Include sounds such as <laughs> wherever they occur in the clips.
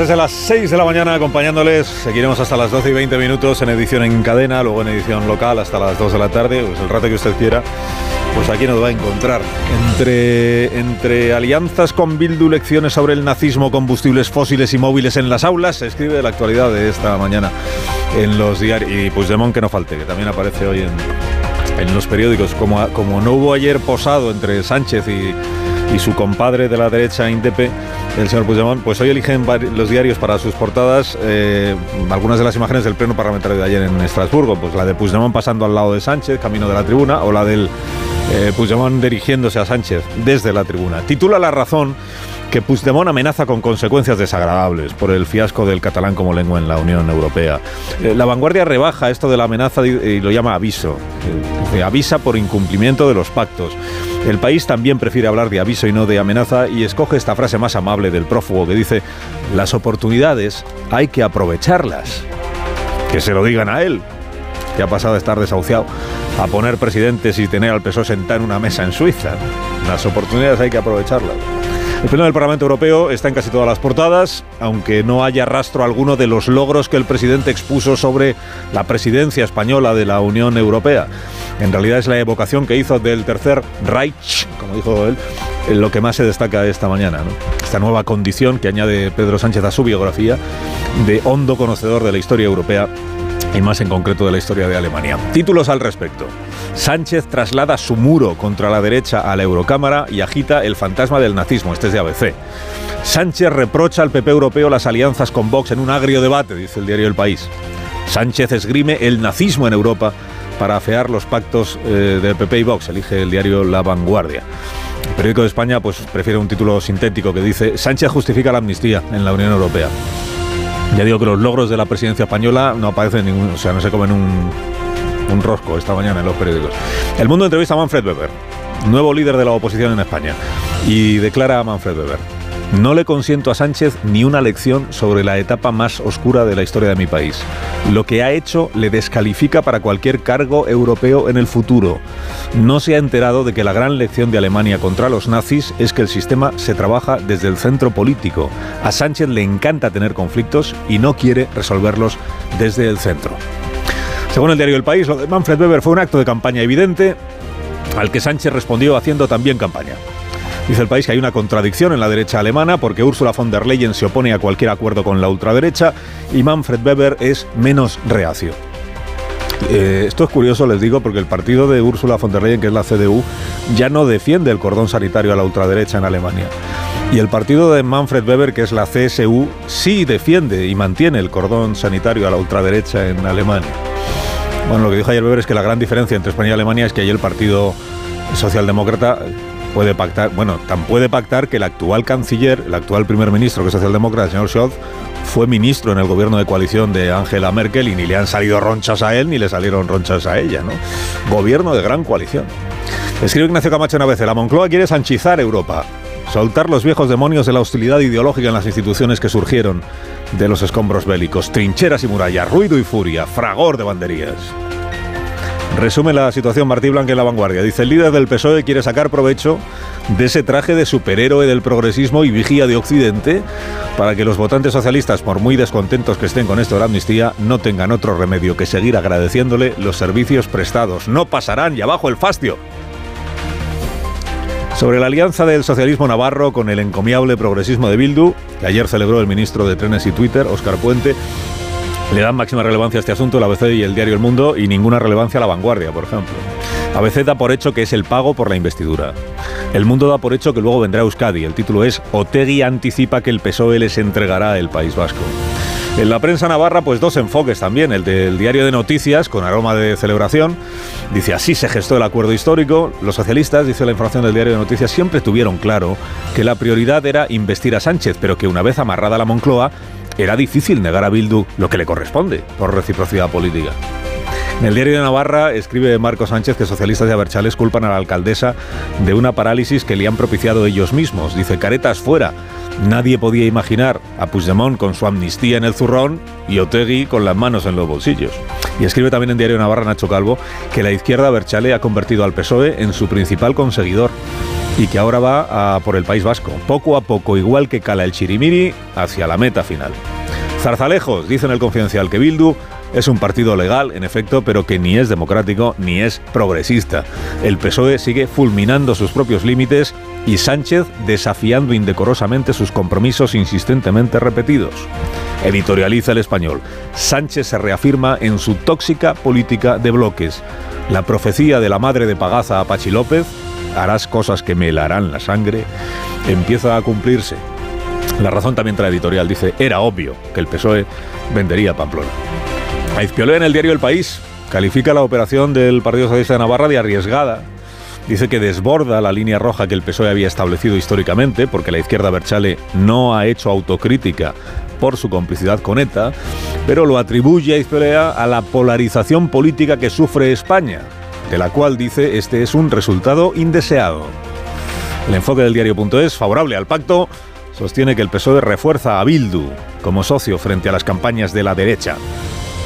Desde las 6 de la mañana acompañándoles. Seguiremos hasta las 12 y 20 minutos en edición en cadena, luego en edición local hasta las 2 de la tarde, pues el rato que usted quiera. Pues aquí nos va a encontrar. Entre, entre alianzas con Bildu, lecciones sobre el nazismo, combustibles fósiles y móviles en las aulas, se escribe la actualidad de esta mañana en los diarios. Y Puigdemont que no falte, que también aparece hoy en, en los periódicos. Como, como no hubo ayer posado entre Sánchez y, y su compadre de la derecha, Indepe, el señor Puigdemont, pues hoy eligen los diarios para sus portadas eh, algunas de las imágenes del pleno parlamentario de ayer en Estrasburgo, pues la de Puigdemont pasando al lado de Sánchez, camino de la tribuna, o la del eh, Puigdemont dirigiéndose a Sánchez desde la tribuna. Titula La razón que Puigdemont amenaza con consecuencias desagradables por el fiasco del catalán como lengua en la Unión Europea. Eh, la vanguardia rebaja esto de la amenaza y lo llama aviso. Eh, avisa por incumplimiento de los pactos. El país también prefiere hablar de aviso y no de amenaza y escoge esta frase más amable del prófugo que dice, las oportunidades hay que aprovecharlas. Que se lo digan a él, que ha pasado de estar desahuciado a poner presidentes y tener al PSOE sentado en una mesa en Suiza. Las oportunidades hay que aprovecharlas. El Pleno del Parlamento Europeo está en casi todas las portadas, aunque no haya rastro alguno de los logros que el presidente expuso sobre la presidencia española de la Unión Europea. En realidad es la evocación que hizo del tercer Reich, como dijo él, lo que más se destaca esta mañana. Esta nueva condición que añade Pedro Sánchez a su biografía de hondo conocedor de la historia europea y más en concreto de la historia de Alemania. Títulos al respecto. Sánchez traslada su muro contra la derecha a la Eurocámara y agita el fantasma del nazismo. Este es de ABC. Sánchez reprocha al PP europeo las alianzas con Vox en un agrio debate, dice el diario El País. Sánchez esgrime el nazismo en Europa para afear los pactos eh, del PP y Vox, elige el diario La Vanguardia. El periódico de España pues, prefiere un título sintético que dice Sánchez justifica la amnistía en la Unión Europea. Ya digo que los logros de la presidencia española no aparecen ningún, o sea, no se comen un, un rosco esta mañana en los periódicos. El mundo entrevista a Manfred Weber, nuevo líder de la oposición en España, y declara a Manfred Weber. No le consiento a Sánchez ni una lección sobre la etapa más oscura de la historia de mi país. Lo que ha hecho le descalifica para cualquier cargo europeo en el futuro. No se ha enterado de que la gran lección de Alemania contra los nazis es que el sistema se trabaja desde el centro político. A Sánchez le encanta tener conflictos y no quiere resolverlos desde el centro. Según el diario El País, lo de Manfred Weber fue un acto de campaña evidente al que Sánchez respondió haciendo también campaña. Dice el país que hay una contradicción en la derecha alemana porque Ursula von der Leyen se opone a cualquier acuerdo con la ultraderecha y Manfred Weber es menos reacio. Eh, esto es curioso, les digo, porque el partido de Ursula von der Leyen, que es la CDU, ya no defiende el cordón sanitario a la ultraderecha en Alemania. Y el partido de Manfred Weber, que es la CSU, sí defiende y mantiene el cordón sanitario a la ultraderecha en Alemania. Bueno, lo que dijo ayer Weber es que la gran diferencia entre España y Alemania es que ahí el partido socialdemócrata puede pactar, bueno, tan puede pactar que el actual canciller, el actual primer ministro que es socialdemócrata, el señor Scholz, fue ministro en el gobierno de coalición de Angela Merkel y ni le han salido ronchas a él ni le salieron ronchas a ella, ¿no? Gobierno de gran coalición. Escribe Ignacio Camacho una vez, la Moncloa quiere sanchizar Europa, soltar los viejos demonios de la hostilidad ideológica en las instituciones que surgieron de los escombros bélicos, trincheras y murallas, ruido y furia, fragor de banderías. Resume la situación Martí Blanca en la vanguardia. Dice, el líder del PSOE quiere sacar provecho de ese traje de superhéroe del progresismo y vigía de Occidente para que los votantes socialistas, por muy descontentos que estén con esto de la amnistía, no tengan otro remedio que seguir agradeciéndole los servicios prestados. No pasarán y abajo el fastio. Sobre la alianza del socialismo navarro con el encomiable progresismo de Bildu, que ayer celebró el ministro de Trenes y Twitter, Óscar Puente, le dan máxima relevancia a este asunto el ABC y el diario El Mundo y ninguna relevancia a la vanguardia, por ejemplo. ABC da por hecho que es el pago por la investidura. El Mundo da por hecho que luego vendrá Euskadi. El título es Otegui anticipa que el PSOE les entregará el País Vasco. En la prensa navarra, pues dos enfoques también. El del diario de noticias, con aroma de celebración. Dice, así se gestó el acuerdo histórico. Los socialistas, dice la información del diario de noticias, siempre tuvieron claro que la prioridad era investir a Sánchez, pero que una vez amarrada la Moncloa, era difícil negar a Bildu lo que le corresponde por reciprocidad política. En el diario de Navarra escribe Marco Sánchez que socialistas de Aberchales culpan a la alcaldesa de una parálisis que le han propiciado ellos mismos. Dice, caretas fuera. Nadie podía imaginar a Puigdemont con su amnistía en el zurrón y Otegui con las manos en los bolsillos. Y escribe también en Diario Navarra Nacho Calvo que la izquierda Berchale ha convertido al PSOE en su principal conseguidor y que ahora va a por el País Vasco, poco a poco, igual que cala el chirimiri, hacia la meta final. Zarzalejos, dice en el confidencial que Bildu es un partido legal, en efecto, pero que ni es democrático ni es progresista. El PSOE sigue fulminando sus propios límites y Sánchez desafiando indecorosamente sus compromisos insistentemente repetidos. Editorializa el español. Sánchez se reafirma en su tóxica política de bloques. La profecía de la madre de Pagaza a Pachi López, harás cosas que me helarán la sangre, empieza a cumplirse. La razón también trae editorial dice, era obvio que el PSOE vendería Pamplona. Aizpiolé en el diario El País califica la operación del Partido Socialista de Navarra de arriesgada. Dice que desborda la línea roja que el PSOE había establecido históricamente, porque la izquierda Berchale no ha hecho autocrítica por su complicidad con ETA, pero lo atribuye a Izpelea a la polarización política que sufre España, de la cual dice este es un resultado indeseado. El enfoque del diario.es, favorable al pacto, sostiene que el PSOE refuerza a Bildu como socio frente a las campañas de la derecha.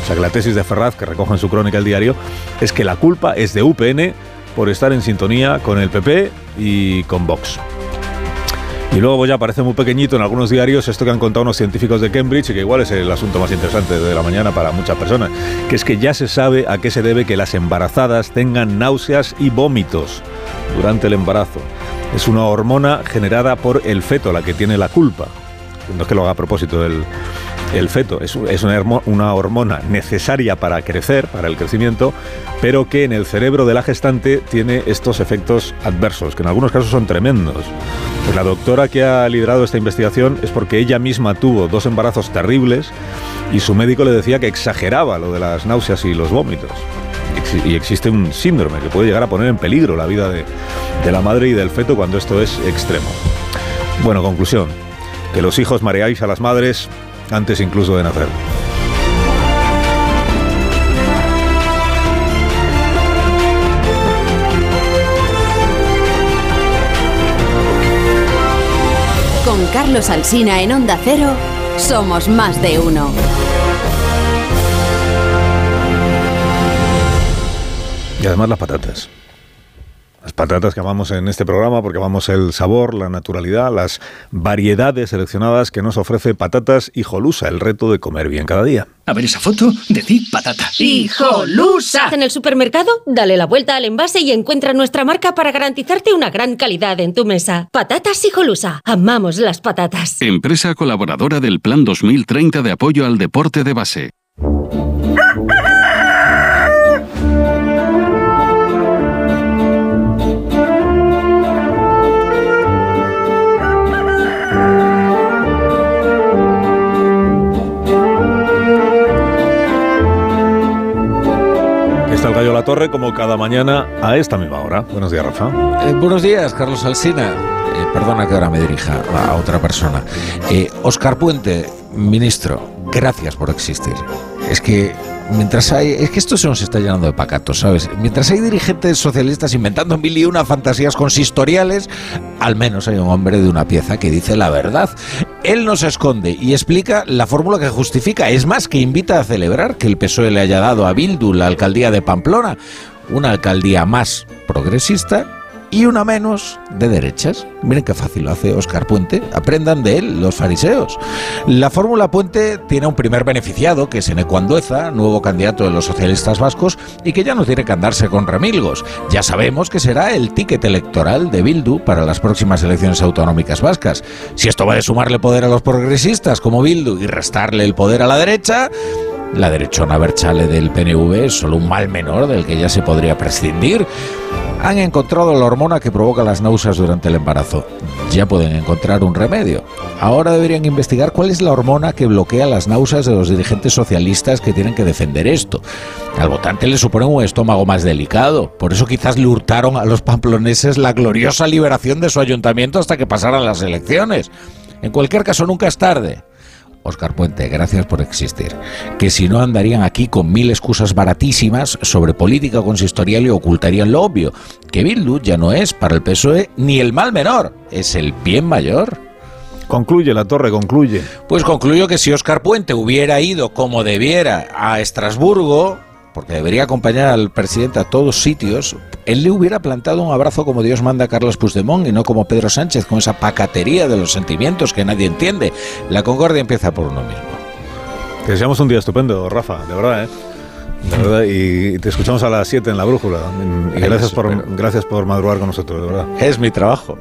O sea que la tesis de Ferraz, que recoge en su crónica el diario, es que la culpa es de UPN por estar en sintonía con el PP y con Vox. Y luego ya parece muy pequeñito en algunos diarios esto que han contado unos científicos de Cambridge, y que igual es el asunto más interesante de la mañana para muchas personas, que es que ya se sabe a qué se debe que las embarazadas tengan náuseas y vómitos durante el embarazo. Es una hormona generada por el feto la que tiene la culpa. No es que lo haga a propósito del, el feto. Es, una, hormona necesaria para crecer, para el crecimiento, pero que en el cerebro de la gestante tiene estos efectos adversos, que en algunos casos son tremendos. Pues la doctora que ha liderado esta investigación es porque ella misma tuvo dos embarazos terribles y su médico le decía que exageraba lo de las náuseas y los vómitos. Y existe un síndrome que puede llegar a poner en peligro la vida de, de la madre y del feto cuando esto es extremo. Bueno, conclusión. Que los hijos mareáis a las madres antes incluso de nacer. Con Carlos Alsina en Onda Cero, somos más de uno. Y además las patatas. Las patatas que amamos en este programa porque amamos el sabor, la naturalidad, las variedades seleccionadas que nos ofrece Patatas Hijolusa, el reto de comer bien cada día. A ver esa foto, decir patata. ¡Hijolusa! En el supermercado, dale la vuelta al envase y encuentra nuestra marca para garantizarte una gran calidad en tu mesa. Patatas Hijolusa. Amamos las patatas. Empresa colaboradora del Plan 2030 de apoyo al deporte de base. Torre como cada mañana a esta misma hora. Buenos días, Rafa. Eh, buenos días, Carlos Alsina. Eh, perdona que ahora me dirija a otra persona. Oscar eh, Puente, ministro, gracias por existir. Es que mientras hay. Es que esto se nos está llenando de pacatos, ¿sabes? Mientras hay dirigentes socialistas inventando mil y una fantasías consistoriales, al menos hay un hombre de una pieza que dice la verdad. Él no se esconde y explica la fórmula que justifica. Es más, que invita a celebrar que el PSOE le haya dado a Bildu la alcaldía de Pamplona, una alcaldía más progresista y una menos de derechas. Miren qué fácil lo hace Oscar Puente. Aprendan de él, los fariseos. La fórmula Puente tiene un primer beneficiado, que es Enecuandueza, nuevo candidato de los socialistas vascos, y que ya no tiene que andarse con remilgos. Ya sabemos que será el ticket electoral de Bildu para las próximas elecciones autonómicas vascas. Si esto va de sumarle poder a los progresistas como Bildu y restarle el poder a la derecha, la derechona Berchale del PNV es solo un mal menor del que ya se podría prescindir han encontrado la hormona que provoca las náuseas durante el embarazo. ya pueden encontrar un remedio. Ahora deberían investigar cuál es la hormona que bloquea las náuseas de los dirigentes socialistas que tienen que defender esto. Al votante le supone un estómago más delicado, por eso quizás le hurtaron a los pamploneses la gloriosa liberación de su ayuntamiento hasta que pasaran las elecciones. En cualquier caso, nunca es tarde. Oscar Puente, gracias por existir. Que si no andarían aquí con mil excusas baratísimas sobre política consistorial y ocultarían lo obvio, que Bildu ya no es para el PSOE ni el mal menor, es el bien mayor. Concluye, la torre, concluye. Pues concluyo que si Oscar Puente hubiera ido como debiera a Estrasburgo, porque debería acompañar al presidente a todos sitios, él le hubiera plantado un abrazo como Dios manda a Carlos Puigdemont y no como Pedro Sánchez con esa pacatería de los sentimientos que nadie entiende. La concordia empieza por uno mismo. Te deseamos un día estupendo, Rafa, de verdad, ¿eh? De verdad, y te escuchamos a las 7 en la brújula. Y gracias por, gracias por madrugar con nosotros, de verdad. Es mi trabajo.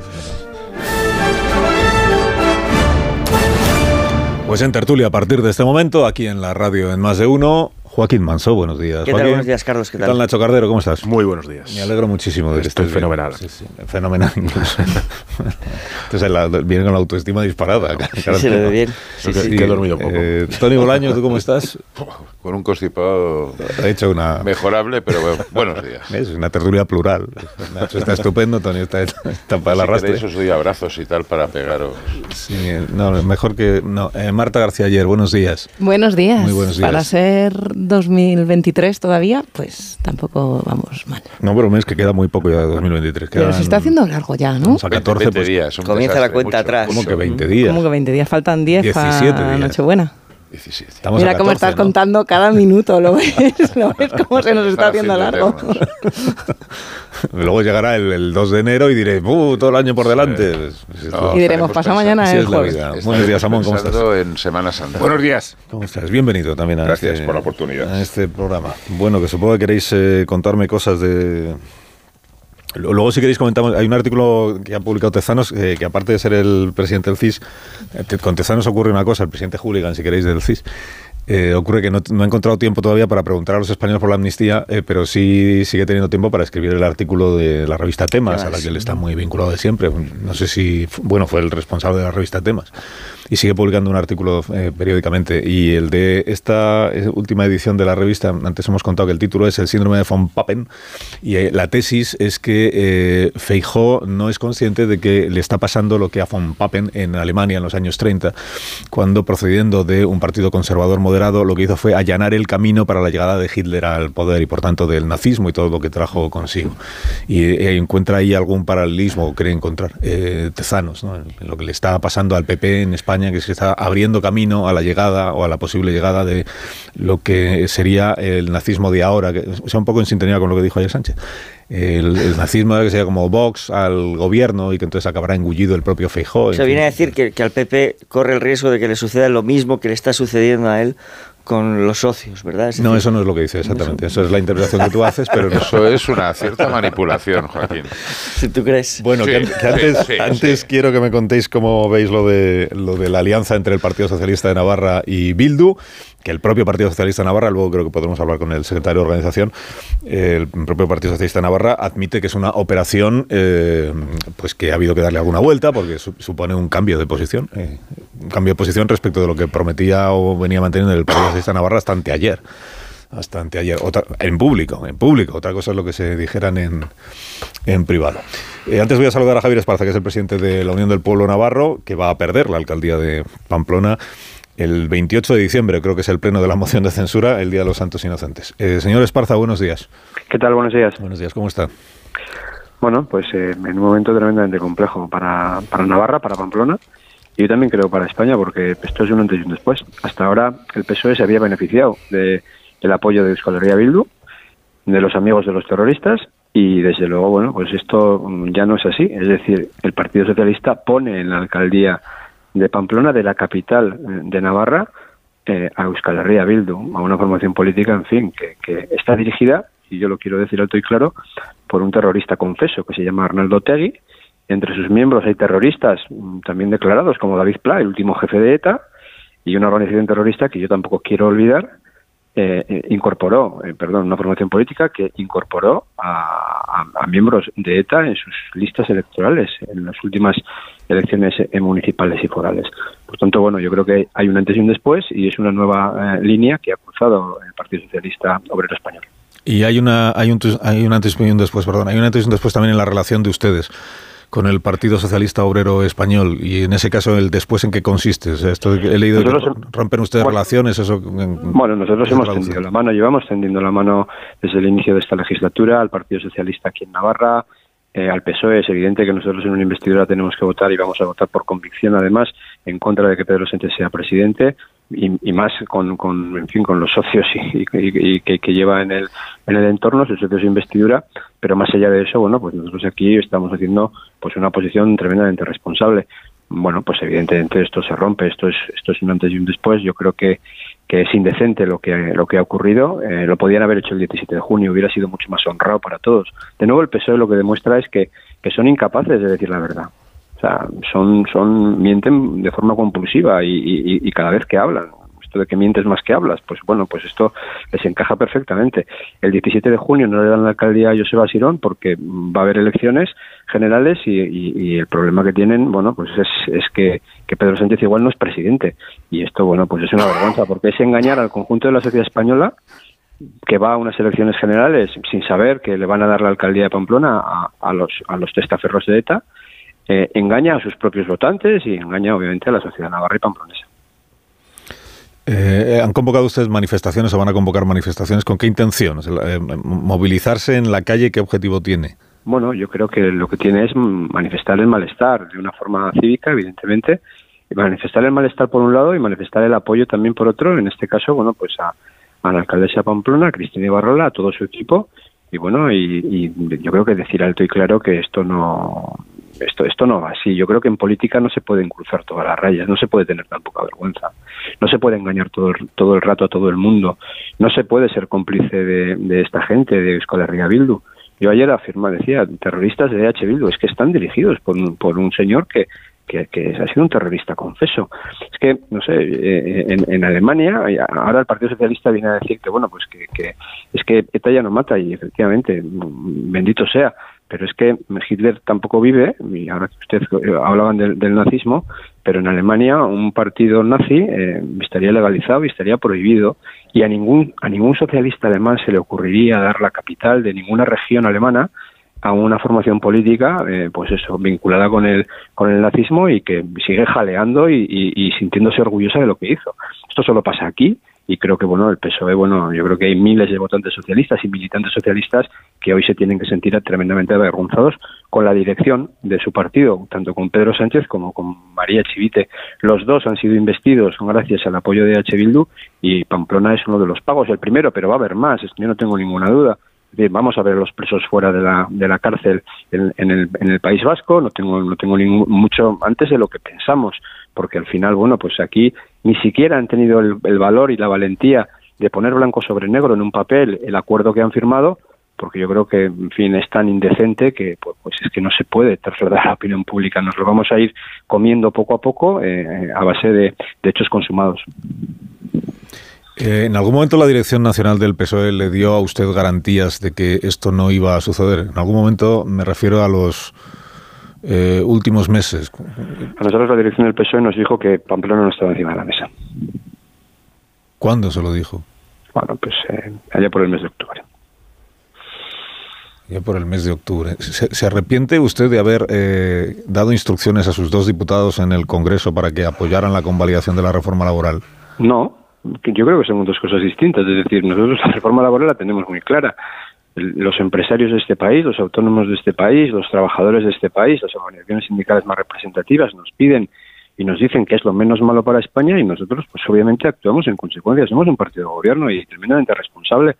Pues en tertulia a partir de este momento, aquí en la radio en más de uno, Joaquín Manso, buenos días. ¿Qué tal? Buenos días, Carlos. ¿Qué, ¿Qué tal? Nacho Cardero? ¿Cómo estás? Muy buenos días. Me alegro muchísimo de que Estoy estés fenomenal. Sí, sí, fenomenal incluso. <laughs> Entonces la, viene con la autoestima disparada. Sí, se le ve bien. Sí, sí, que, he dormido poco. Eh, Tony Bolaño, ¿tú cómo estás? <laughs> Con un constipado Ha hecho una... mejorable, pero bueno, buenos días. Es una tertulia plural. Nacho está estupendo, Tony está, está para el si arrastre. queréis os doy abrazos y tal para pegaros. Sí, no, mejor que... No. Eh, Marta García Ayer, buenos días. Buenos días. Muy buenos días. Para ser 2023 todavía, pues tampoco vamos mal. No bromes, que queda muy poco ya de 2023. Pero Quedan, se está haciendo largo ya, ¿no? O sea, 14 20 pues, días. Comienza desastre, la cuenta mucho. atrás. ¿Cómo que 20 días? ¿Cómo que 20 días? Faltan 10 17 para días. Nochebuena. 17. Estamos Mira cómo 14, estás ¿no? contando cada minuto, ¿lo ves? <laughs> <laughs> ¿Lo ves cómo se nos está haciendo largo? <laughs> Luego llegará el, el 2 de enero y diré, ¡uh! Todo el año por delante. No, Y diremos, pasa mañana el jueves. Buenos días, Amón, ¿cómo estás? en Semana Santa. Buenos días. ¿Cómo estás? Bienvenido también a, Gracias este, por la oportunidad. a este programa. Bueno, que supongo que queréis eh, contarme cosas de... Luego, si queréis, comentamos. Hay un artículo que ha publicado Tezanos, eh, que aparte de ser el presidente del CIS, eh, con Tezanos ocurre una cosa, el presidente Hooligan, si queréis, del CIS. Eh, ocurre que no, no ha encontrado tiempo todavía para preguntar a los españoles por la amnistía, eh, pero sí sigue teniendo tiempo para escribir el artículo de la revista Temas, a la que él está muy vinculado de siempre. No sé si, bueno, fue el responsable de la revista Temas. Y sigue publicando un artículo eh, periódicamente. Y el de esta eh, última edición de la revista, antes hemos contado que el título es El síndrome de von Papen. Y eh, la tesis es que eh, Feijó no es consciente de que le está pasando lo que a von Papen en Alemania en los años 30, cuando procediendo de un partido conservador lo que hizo fue allanar el camino para la llegada de Hitler al poder y por tanto del nazismo y todo lo que trajo consigo. Y eh, encuentra ahí algún paralelismo, cree encontrar, eh, Tezanos, ¿no? lo que le está pasando al PP en España, que que está abriendo camino a la llegada o a la posible llegada de lo que sería el nazismo de ahora, que o sea, un poco en sintonía con lo que dijo ayer Sánchez. El, el nazismo que sería como Vox al gobierno y que entonces acabará engullido el propio Feijó. O sea, viene a decir que, que al PP corre el riesgo de que le suceda lo mismo que le está sucediendo a él con los socios, ¿verdad? Es No, decir, eso no es lo que dice exactamente. Eso es la interpretación que tú haces, pero no. Eso es una cierta manipulación, Joaquín. Si <laughs> tú crees. Bueno, Sí, que, que antes, sí, sí, antes sí. quiero que me contéis cómo veis lo de, lo de la alianza entre el Partido Socialista de Navarra y Bildu, que el propio Partido Socialista Navarra, luego creo que podremos hablar con el secretario de organización, el propio Partido Socialista Navarra admite que es una operación eh, pues que ha habido que darle alguna vuelta porque su- supone un cambio de posición, eh, un cambio de posición respecto de lo que prometía o venía manteniendo el Partido Socialista Navarra hasta anteayer hasta anteayer, otra, en público, en público. Otra cosa es lo que se dijeran en, en privado. Eh, antes voy a saludar a Javier Esparza, que es el presidente de la Unión del Pueblo Navarro, que va a perder la alcaldía de Pamplona el 28 de diciembre, creo que es el pleno de la moción de censura, el Día de los Santos Inocentes. Eh, señor Esparza, buenos días. ¿Qué tal? Buenos días. Buenos días, ¿cómo está? Bueno, pues eh, en un momento tremendamente complejo para, para Navarra, para Pamplona, y yo también creo para España, porque esto es un antes y un después. Hasta ahora el PSOE se había beneficiado de, del apoyo de Euskal Herria Bildu, de los amigos de los terroristas, y desde luego, bueno, pues esto mm, ya no es así. Es decir, el Partido Socialista pone en la alcaldía de Pamplona, de la capital eh, de Navarra, eh, a Euskal Herria Bildu, a una formación política, en fin, que, que está dirigida, y yo lo quiero decir alto y claro, por un terrorista confeso que se llama Arnaldo Tegui. Entre sus miembros hay terroristas mm, también declarados, como David Pla, el último jefe de ETA, y una organización terrorista que yo tampoco quiero olvidar, eh, eh, incorporó, eh, perdón, una formación política que incorporó a, miembros de ETA en sus listas electorales en las últimas elecciones municipales y forales. Por tanto, bueno, yo creo que hay un antes y un después y es una nueva línea que ha cruzado el Partido Socialista Obrero Español. Y hay una hay un, hay un antes y un después, perdón, hay un antes y un después también en la relación de ustedes con el Partido Socialista Obrero Español y en ese caso el después en qué consiste. esto he leído que rompen ustedes relaciones. Eso, bueno, nosotros hemos tendido la mano, llevamos tendiendo la mano desde el inicio de esta legislatura al Partido Socialista aquí en Navarra, eh, al PSOE. Es evidente que nosotros en una investidura tenemos que votar y vamos a votar por convicción, además, en contra de que Pedro Sánchez sea presidente y, más con, con, en fin, con los socios y, que, lleva en el, en el entorno, sus socios de investidura, pero más allá de eso, bueno, pues nosotros aquí estamos haciendo pues una posición tremendamente responsable. Bueno, pues evidentemente esto se rompe, esto es, esto es un antes y un después. Yo creo que, que es indecente lo que, lo que ha ocurrido. Eh, lo podían haber hecho el 17 de junio, hubiera sido mucho más honrado para todos. De nuevo, el PSOE lo que demuestra es que, que son incapaces de decir la verdad son, son, mienten de forma compulsiva y, cada vez que hablan. Esto de que mientes más que hablas, pues bueno, pues esto les encaja perfectamente. El 17 de junio no le dan la alcaldía a Joseba Sirón porque va a haber elecciones generales y, el problema que tienen, bueno, pues es, es que, que Pedro Sánchez igual no es presidente. Y esto, bueno, pues es una vergüenza porque es engañar al conjunto de la sociedad española que va a unas elecciones generales sin saber que le van a dar la alcaldía de Pamplona a, a los, a los testaferros de ETA eh, engaña a sus propios votantes y engaña obviamente a la sociedad navarra y pamplonesa. Eh, ¿Han convocado ustedes manifestaciones o van a convocar manifestaciones? ¿Con qué intención? Eh, ¿Movilizarse en la calle? ¿Qué objetivo tiene? Bueno, yo creo que lo que tiene es manifestar el malestar de una forma cívica, evidentemente, manifestar el malestar por un lado y manifestar el apoyo también por otro, en este caso, bueno, pues a, la alcaldesa Pamplona, a Cristina Ibarrola, a todo su equipo, y bueno, y, yo creo que decir alto y claro que esto no, esto, esto no va así. Yo creo que en política no se pueden cruzar todas las rayas, no se puede tener tan poca vergüenza, no se puede engañar todo el, todo el rato a todo el mundo, no se puede ser cómplice de, esta gente, de Escolarría Bildu. Yo ayer afirma, decía, terroristas de H. Bildu, es que están dirigidos por un, por un señor que, que, ha sido un terrorista confeso. Es que, no sé, eh, en, Alemania, ahora el Partido Socialista viene a decir que, bueno, pues que, que es que ETA ya no mata y efectivamente, bendito sea, pero es que Hitler tampoco vive, y ahora que usted eh, hablaban del, nazismo, pero en Alemania un partido nazi eh, estaría legalizado y estaría prohibido, y a ningún, a ningún socialista alemán se le ocurriría dar la capital de ninguna región alemana a una formación política, eh, pues eso, vinculada con el, con el nazismo y que sigue jaleando y sintiéndose orgullosa de lo que hizo. Esto solo pasa aquí y creo que bueno el PSOE bueno yo creo que hay miles de votantes socialistas y militantes socialistas que hoy se tienen que sentir tremendamente avergonzados con la dirección de su partido tanto con Pedro Sánchez como con María Chivite. Los dos han sido investidos gracias al apoyo de H Bildu y Pamplona es uno de los pagos el primero pero va a haber más yo no tengo ninguna duda. Vamos a ver los presos fuera de la, de la cárcel en, el, en el País Vasco no tengo no tengo ningún, mucho antes de lo que pensamos porque al final bueno pues aquí ni siquiera han tenido el, valor y la valentía de poner blanco sobre negro en un papel el acuerdo que han firmado, porque yo creo que, en fin, es tan indecente que pues, pues es que no se puede trasladar a <laughs> la opinión pública. Nos lo vamos a ir comiendo poco a poco eh, a base de, hechos consumados. Eh, ¿En algún momento la Dirección Nacional del PSOE le dio a usted garantías de que esto no iba a suceder? En algún momento me refiero a los eh, últimos meses? A nosotros la dirección del PSOE nos dijo que Pamplona no estaba encima de la mesa. ¿Cuándo se lo dijo? Bueno, pues eh, allá por el mes de octubre. Ya por el mes de octubre. ¿Se, arrepiente usted de haber eh, dado instrucciones a sus dos diputados en el Congreso para que apoyaran la convalidación de la reforma laboral? No, yo creo que son dos cosas distintas. Es decir, nosotros la reforma laboral la tenemos muy clara los empresarios de este país, los autónomos de este país, los trabajadores de este país, las organizaciones sindicales más representativas nos piden y nos dicen que es lo menos malo para España y nosotros pues obviamente actuamos en consecuencia. Somos un partido de gobierno y tremendamente responsable.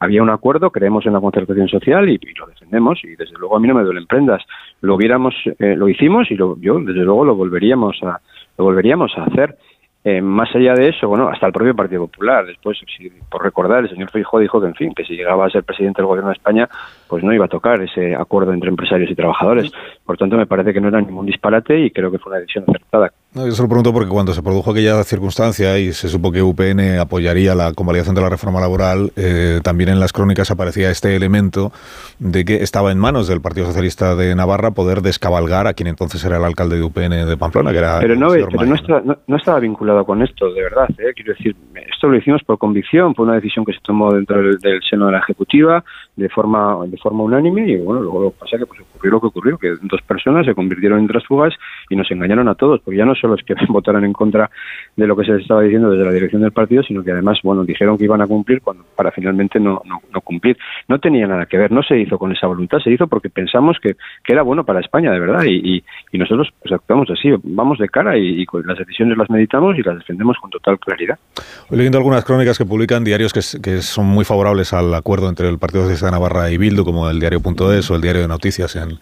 Había un acuerdo, creemos en la concertación social y, lo defendemos y desde luego a mí no me duelen prendas. Lo hubiéramos, eh, lo hicimos y lo, yo desde luego lo volveríamos a, lo volveríamos a hacer. Eh, más allá de eso, bueno, hasta el propio Partido Popular, después, por recordar, el señor Feijóo dijo que, en fin, que si llegaba a ser presidente del gobierno de España, pues no iba a tocar ese acuerdo entre empresarios y trabajadores. Por tanto, me parece que no era ningún disparate y creo que fue una decisión acertada. No, yo se lo pregunto porque cuando se produjo aquella circunstancia y se supo que UPN apoyaría la convalidación de la reforma laboral, eh, también en las crónicas aparecía este elemento de que estaba en manos del Partido Socialista de Navarra poder descabalgar a quien entonces era el alcalde de UPN de Pamplona, que era Pero no, pero no, está- no- no estaba vinculado con esto, de verdad. ¿eh? Quiero decir, esto lo hicimos por convicción, fue una decisión que se tomó dentro del, del seno de la Ejecutiva de forma de forma unánime y bueno, luego lo que pasa es que pues, ocurrió lo que ocurrió, que dos personas se convirtieron en transfugas y nos engañaron a todos, porque ya no solo es que <laughs> votaran en contra de lo que se les estaba diciendo desde la dirección del partido, sino que además, bueno, dijeron que iban a cumplir para finalmente no, no, cumplir. No tenía nada que ver, no se hizo con esa voluntad, se hizo porque pensamos que, que era bueno para España, de verdad, y, y, nosotros pues actuamos así, vamos de cara y, las decisiones las meditamos y las defendemos con total claridad. Hoy leyendo algunas crónicas que publican diarios que son muy favorables al acuerdo entre el Partido Socialista de Navarra y Bildu, como el diario.es o el diario de noticias en,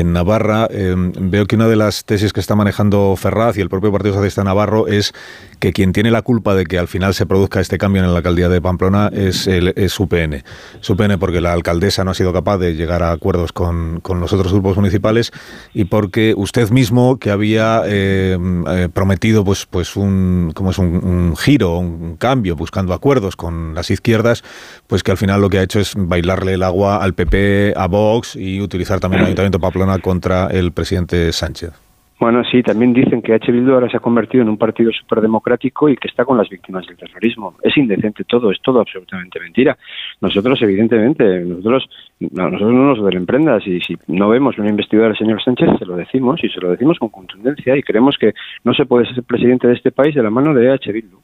en Navarra, eh, veo que una de las tesis que está manejando Ferraz y el propio Partido Socialista Navarro es que quien tiene la culpa de que al final se produzca este cambio en la alcaldía de Pamplona es, el, es UPN. Es UPN porque la alcaldesa no ha sido capaz de llegar a acuerdos con, con los otros grupos municipales y porque usted mismo, que había eh, eh, prometido pues, pues un, como es un, un giro, un cambio, buscando acuerdos con las izquierdas, pues que al final lo que ha hecho es bailarle el agua al PP, a Vox y utilizar también el Ayuntamiento de Contra el presidente Sánchez. Bueno, sí, también dicen que H. Bildu ahora se ha convertido en un partido superdemocrático y que está con las víctimas del terrorismo. Es indecente todo, es todo absolutamente mentira. Nosotros, evidentemente, nosotros, no, nosotros no nos duelen prendas y si no vemos una investidura del señor Sánchez, se lo decimos y se lo decimos con contundencia y creemos que no se puede ser presidente de este país de la mano de H. Bildu.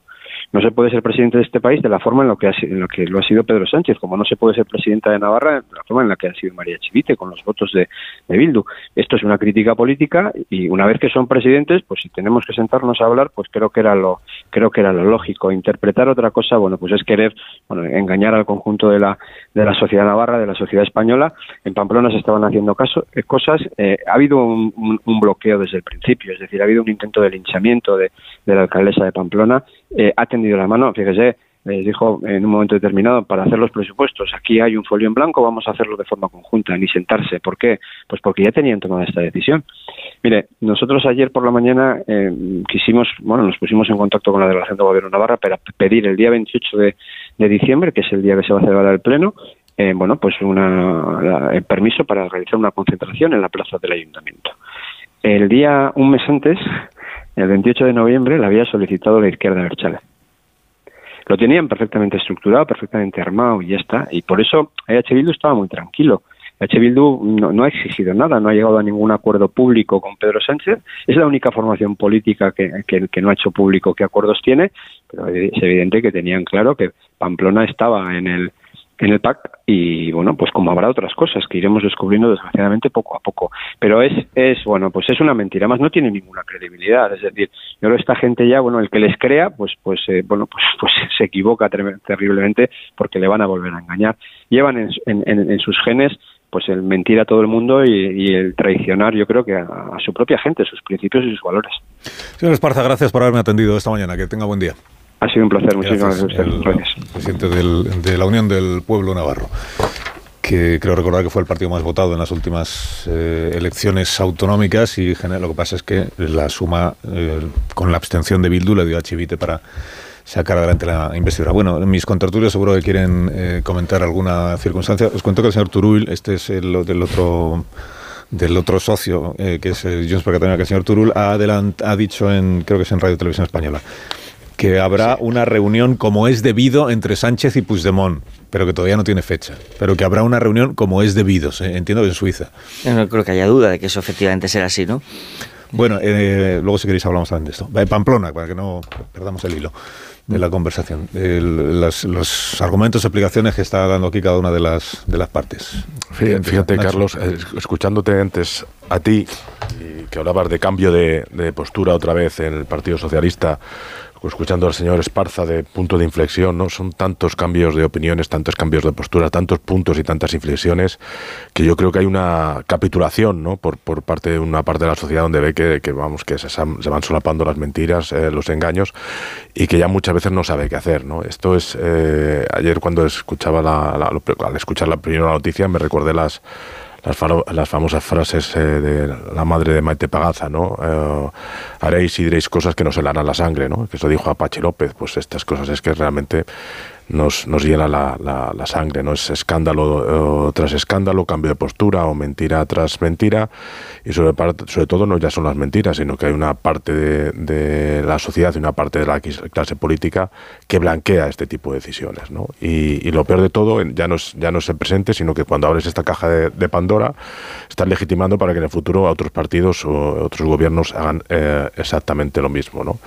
No se puede ser presidente de este país de la forma en lo que ha, en lo que lo ha sido Pedro Sánchez, como no se puede ser presidenta de Navarra de la forma en la que ha sido María Chivite, con los votos de, de Bildu. Esto es una crítica política y una vez que son presidentes, pues si tenemos que sentarnos a hablar, pues creo que era lo creo que era lo lógico. Interpretar otra cosa, bueno, pues es querer engañar al conjunto de la de la sociedad navarra, de la sociedad española. En Pamplona se estaban haciendo caso, eh, cosas. eh, ha habido un bloqueo desde el principio, es decir, ha habido un intento de linchamiento de, de la alcaldesa de Pamplona. Eh, ha tendido la mano, fíjese, les dijo en un momento determinado para hacer los presupuestos, aquí hay un folio en blanco, vamos a hacerlo de forma conjunta, ni sentarse. ¿Por qué? Pues porque ya tenían tomada esta decisión. Mire, nosotros ayer por la mañana eh, quisimos, bueno, nos pusimos en contacto con la delegación de Gobierno Navarra para pedir el día 28 de, de diciembre, que es el día que se va a celebrar el Pleno, eh, bueno, pues una, el permiso para realizar una concentración en la plaza del Ayuntamiento. El día, un mes antes, el 28 de noviembre, la había solicitado la izquierda Berchale. Lo tenían perfectamente estructurado, perfectamente armado y ya está. Y por eso EH Bildu estaba muy tranquilo. EH Bildu no, no ha exigido nada, no ha llegado a ningún acuerdo público con Pedro Sánchez. Es la única formación política que- que no ha hecho público qué acuerdos tiene, pero es evidente que tenían claro que Pamplona estaba en el en el PAC y bueno pues como habrá otras cosas que iremos descubriendo desgraciadamente poco a poco. Pero es es bueno pues es una mentira. Más no tiene ninguna credibilidad. Es decir yo creo esta gente ya bueno el que les crea pues pues eh, bueno pues <laughs> pues se equivoca ter- terriblemente porque le van a volver a engañar. Llevan en, en- sus genes pues el mentir a todo el mundo y, y el traicionar yo creo que a, a su propia gente sus principios y sus valores. Señor Esparza, gracias por haberme atendido esta mañana. Que tenga buen día. Ha sido un placer muchísimas gracias el, ustedes gracias presidente del- de la Unión del Pueblo Navarro, que creo recordar que fue el partido más votado en las últimas eh, elecciones autonómicas y lo que pasa es que la suma eh, con la abstención de Bildu le dio a Chivite para sacar adelante la investidura. Bueno, mis contertulios seguro que quieren eh, comentar alguna circunstancia. Os cuento que el señor Turull, este es el del otro del otro socio, que es Catalunya, que el señor Turull ha, ha dicho en, creo que es en Radio Televisión Española, que habrá una reunión como es debido entre Sánchez y Puigdemont, pero que todavía no tiene fecha, pero que habrá una reunión como es debido, ¿eh? entiendo que en Suiza. Yo no creo que haya duda de que eso efectivamente será así, ¿no? Bueno, eh, luego si queréis hablamos también de esto. Eh, Pamplona, para que no perdamos el hilo de la conversación. El- las- los argumentos, explicaciones que está dando aquí cada una de las, de las partes. Fíjate, fíjate. Carlos, eh, escuchándote antes a ti, y que hablabas de cambio de, de postura otra vez en el Partido Socialista, escuchando al señor Esparza de punto de inflexión, ¿no? Son tantos cambios de opiniones, tantos cambios de postura, tantos puntos y tantas inflexiones, que yo creo que hay una capitulación, ¿no? Por, por parte de una parte de la sociedad donde ve que, que, vamos, que se van solapando las mentiras, eh, los engaños, y que ya muchas veces no sabe qué hacer, ¿no? Esto es, eh, ayer cuando escuchaba la, la- al escuchar la primera noticia me recordé las las, las famosas frases eh, de la madre de Maite Pagaza, ¿no? Eh, haréis y diréis cosas que nos helarán la sangre, ¿no? Que eso dijo Apache López. Pues estas cosas es que realmente nos, nos hiela la, la- sangre, ¿no? Es escándalo eh, tras escándalo, cambio de postura o mentira tras mentira. Y sobre, sobre todo no ya son las mentiras, sino que hay una parte de, de la sociedad y una parte de la clase política que blanquea este tipo de decisiones, ¿no? Y, y lo peor de todo ya no, es, ya no es el presente, sino que cuando abres esta caja de, de Pandora, estás legitimando para que en el futuro otros partidos o otros gobiernos hagan eh, exactamente lo mismo, ¿no?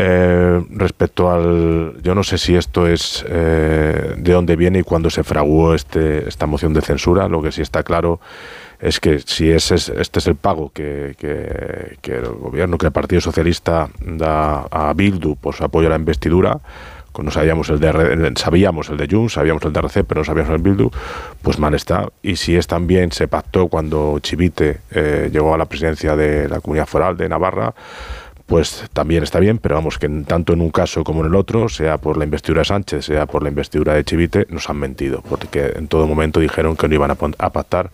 Eh, respecto al. Yo no sé si esto es eh, de dónde viene y cuándo se fraguó este, esta moción de censura. Lo que sí está claro es que si ese es, este es el pago que, que- el gobierno, que el Partido Socialista da a Bildu por su apoyo a la investidura, no sabíamos el de sabíamos el de Junts, sabíamos el de RC, pero no sabíamos el Bildu, pues mal está. Y si es también se pactó cuando Chivite eh, llegó a la presidencia de la Comunidad Foral de Navarra, pues también está bien, pero vamos, que en- tanto en un caso como en el otro, sea por la investidura de Sánchez, sea por la investidura de Chivite, nos han mentido, porque en todo momento dijeron que no iban a, pactar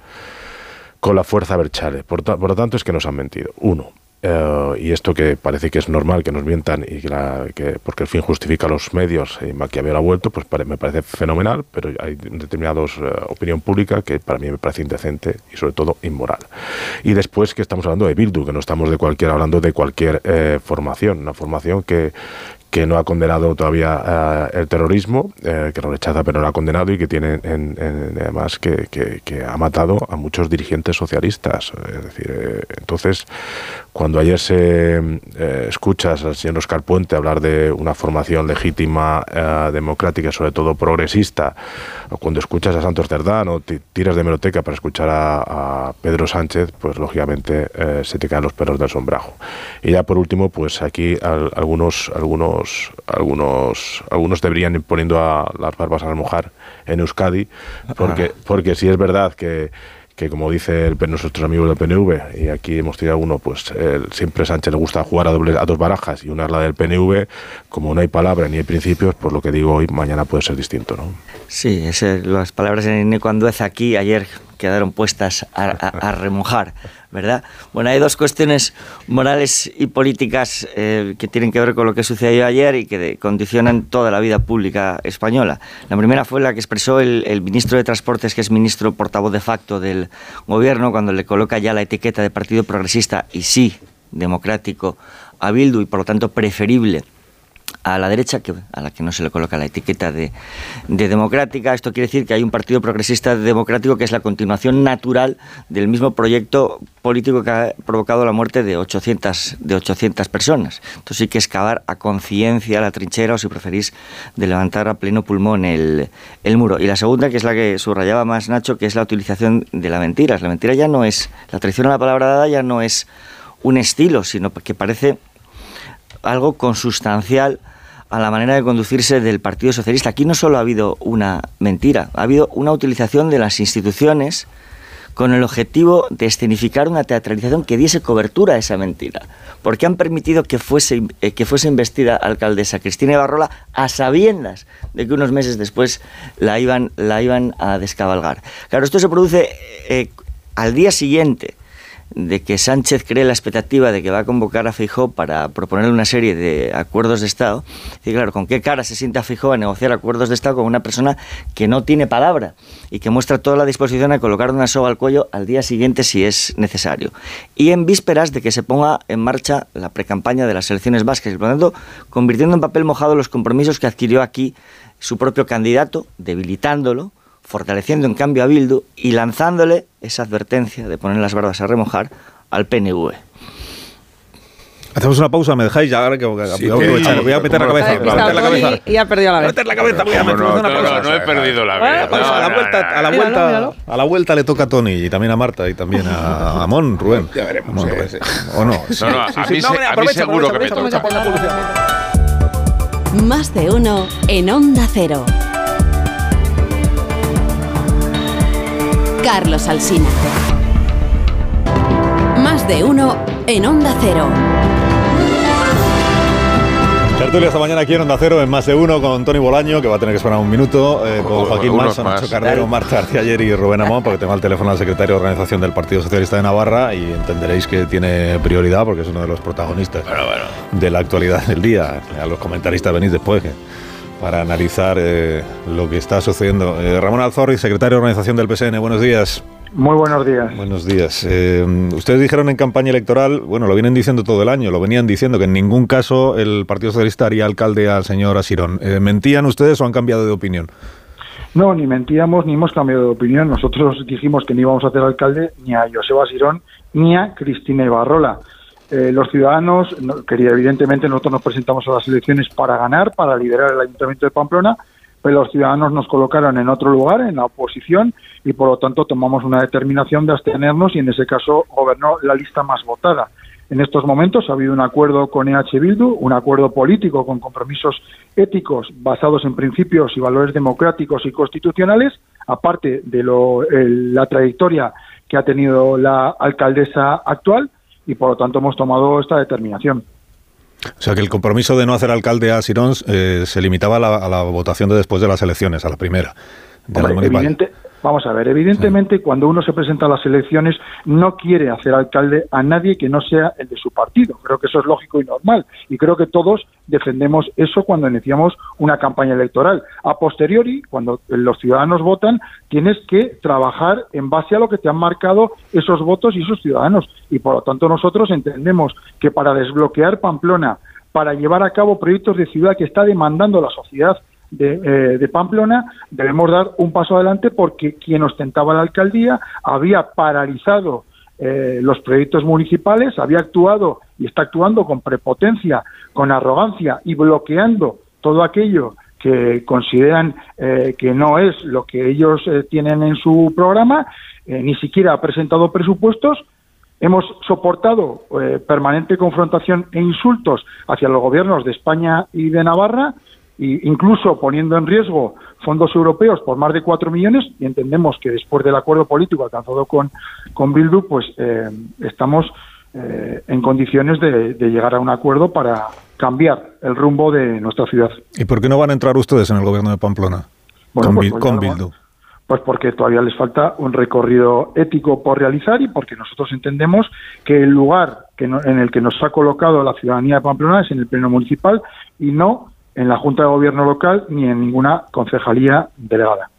con la fuerza Berchale. Por lo tanto, es que nos han mentido. Uno. Eh, y esto que parece que es normal que nos mientan y que, la- que- porque el fin justifica los medios y Maquiavelo ha vuelto, pues pare- me parece fenomenal, pero hay determinados eh, opinión pública que para mí me parece indecente y sobre todo inmoral. Y después que estamos hablando de Bildu, que no estamos de cualquier hablando de cualquier eh, formación, una formación que que no ha condenado todavía eh, el terrorismo, eh, que lo rechaza pero lo ha condenado y que tiene en- en- además que, que- que ha matado a muchos dirigentes socialistas. Es decir, eh, entonces, cuando ayer se eh, escuchas al señor Oscar Puente hablar de una formación legítima, eh, democrática sobre todo progresista, o cuando escuchas a Santos Cerdán o ti- tiras de meroteca para escuchar a, a Pedro Sánchez, pues lógicamente eh, se te caen los pelos del sombrajo. Y ya por último, pues aquí al- algunos, algunos, algunos, algunos deberían ir poniendo a las barbas a remojar en Euskadi, porque, <laughs> porque si es verdad que que como dice nuestros amigos del PNV, y aquí hemos tirado uno, pues eh, siempre Sánchez le gusta jugar a, doble, a dos barajas y una es la del PNV, como no hay palabra ni hay principios, pues lo que digo hoy, mañana puede ser distinto, ¿no? Sí, ese- las palabras en Nico Andueza aquí ayer quedaron puestas a, remojar, ¿verdad? Bueno, hay dos cuestiones morales y políticas eh, que tienen que ver con lo que sucedió ayer y que condicionan toda la vida pública española. La primera fue la que expresó el, el ministro de Transportes, que es ministro portavoz de facto del gobierno, cuando le coloca ya la etiqueta de Partido Progresista y sí, democrático, a Bildu y por lo tanto preferible a la derecha, que, a la que no se le coloca la etiqueta de, de democrática. Esto quiere decir que hay un partido progresista democrático que es la continuación natural del mismo proyecto político que ha provocado la muerte de 800, de 800 personas. Entonces hay que excavar a conciencia la trinchera o, si preferís, de levantar a pleno pulmón el, el muro. Y la segunda, que es la que subrayaba más Nacho, que es la utilización de la mentira. La mentira ya no es, la traición a la palabra dada ya no es un estilo, sino que parece algo consustancial a la manera de conducirse del Partido Socialista. Aquí no solo ha habido una mentira, ha habido una utilización de las instituciones con el objetivo de escenificar una teatralización que diese cobertura a esa mentira, porque han permitido que fuese, eh, que fuese investida alcaldesa Cristina Ibarrola a sabiendas de que unos meses después la iban, la iban a descabalgar. Claro, esto se produce eh, al día siguiente de que Sánchez cree la expectativa de que va a convocar a Feijóo para proponerle una serie de acuerdos de Estado. Y claro, ¿con qué cara se sienta Feijóo a negociar acuerdos de Estado con una persona que no tiene palabra y que muestra toda la disposición a colocar una soga al cuello al día siguiente si es necesario? Y en vísperas de que se ponga en marcha la precampaña de las elecciones vascas y por lo tanto convirtiendo en papel mojado los compromisos que adquirió aquí su propio candidato, debilitándolo, fortaleciendo en cambio a Bildu y lanzándole esa advertencia de poner las barbas a remojar al PNV. Hacemos una pausa, me dejáis ya ahora que, Sí, voy a voy a meter la ¿Cómo cabeza, voy a meter la cabeza. Y ha perdido la Voy a vez. meter la cabeza, voy a ¿Cómo meter no? una No, pausa. no, no he perdido la a la No, vuelta, a la vuelta, míralo. a la vuelta le toca a Tony y también a Marta y también a, a Mon, Rubén. Ya veremos, ¿O no? No, no, a mí se- hombre, a mí aprovecha, seguro que me aprovecha, toca. aprovecha, aprovecha. Más de uno en Onda Cero. Carlos Alsina. Más de uno en Onda Cero. Tertulia esta mañana aquí en Onda Cero en más de uno con Tony Bolaño, que va a tener que esperar un minuto, eh, con Joaquín Unos Manso, más. Nacho Cardero, Marta García ayer y Rubén Amón, porque tengo al teléfono al secretario de Organización del Partido Socialista de Navarra y entenderéis que tiene prioridad porque es uno de los protagonistas de la actualidad del día. A los comentaristas venís después que- para analizar eh, lo que está sucediendo. Eh, Ramón Alzorri, secretario de Organización del PSN, buenos días. Muy buenos días. Buenos días. Eh, ustedes dijeron en campaña electoral, bueno, lo vienen diciendo todo el año, lo venían diciendo que en ningún caso el Partido Socialista haría alcalde al señor Asirón. Eh, ¿Mentían ustedes o han cambiado de opinión? No, ni mentíamos ni hemos cambiado de opinión. Nosotros dijimos que no íbamos a hacer alcalde ni a Joseba Sirón ni a Cristina Ibarrola. Eh, los ciudadanos, no- quería, evidentemente nosotros nos presentamos a las elecciones para ganar, para liderar el Ayuntamiento de Pamplona, pero los ciudadanos nos colocaron en otro lugar, en la oposición, y por lo tanto tomamos una determinación de abstenernos y en ese caso gobernó la lista más votada. En estos momentos ha habido un acuerdo con EH Bildu, un acuerdo político con compromisos éticos basados en principios y valores democráticos y constitucionales, aparte de lo- la trayectoria que ha tenido la alcaldesa actual, y por lo tanto hemos tomado esta determinación. O sea, que el compromiso de no hacer alcalde a Asirón eh, se limitaba a la, a la votación de después de las elecciones, a la primera. de Hombre, evidente- vamos a ver, evidentemente cuando uno se presenta a las elecciones no quiere hacer alcalde a nadie que no sea el de su partido. Creo que eso es lógico y normal. Y creo que todos defendemos eso cuando iniciamos una campaña electoral. A posteriori, cuando los ciudadanos votan, tienes que trabajar en base a lo que te han marcado esos votos y esos ciudadanos. Y por lo tanto nosotros entendemos que para desbloquear Pamplona, para llevar a cabo proyectos de ciudad que está demandando la sociedad de, eh, de Pamplona, debemos dar un paso adelante porque quien ostentaba la alcaldía había paralizado eh, los proyectos municipales, había actuado y está actuando con prepotencia, con arrogancia y bloqueando todo aquello que consideran eh, que no es lo que ellos eh, tienen en su programa, eh, ni siquiera ha presentado presupuestos. Hemos soportado eh, permanente confrontación e insultos hacia los gobiernos de España y de Navarra, e incluso poniendo en riesgo fondos europeos por más de cuatro millones, y entendemos que después del acuerdo político alcanzado con, con Bildu, pues eh, estamos eh, en condiciones de, de llegar a un acuerdo para cambiar el rumbo de nuestra ciudad. ¿Y por qué no van a entrar ustedes en el gobierno de Pamplona? Bueno, con pues, pues con Bildu. Pues porque todavía les falta un recorrido ético por realizar y porque nosotros entendemos que el lugar que no- en el que nos ha colocado la ciudadanía de Pamplona es en el Pleno Municipal y no en la Junta de Gobierno local ni en ninguna concejalía delegada.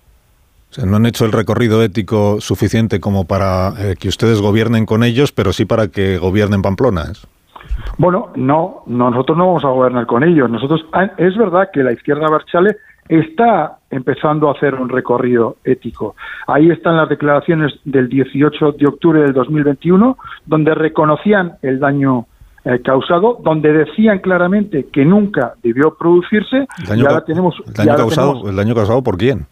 O sea, no han hecho el recorrido ético suficiente como para eh, que ustedes gobiernen con ellos, pero sí para que gobiernen Pamplona. Bueno, no, no, nosotros no vamos a gobernar con ellos. Nosotros ah, es verdad que la izquierda Berchale está empezando a hacer un recorrido ético. Ahí están las declaraciones del 18 de octubre del 2021, donde reconocían el daño eh, causado, donde decían claramente que nunca debió El producirse. daño, y ahora tenemos, el daño causado, tenemos ¿El daño causado por quién?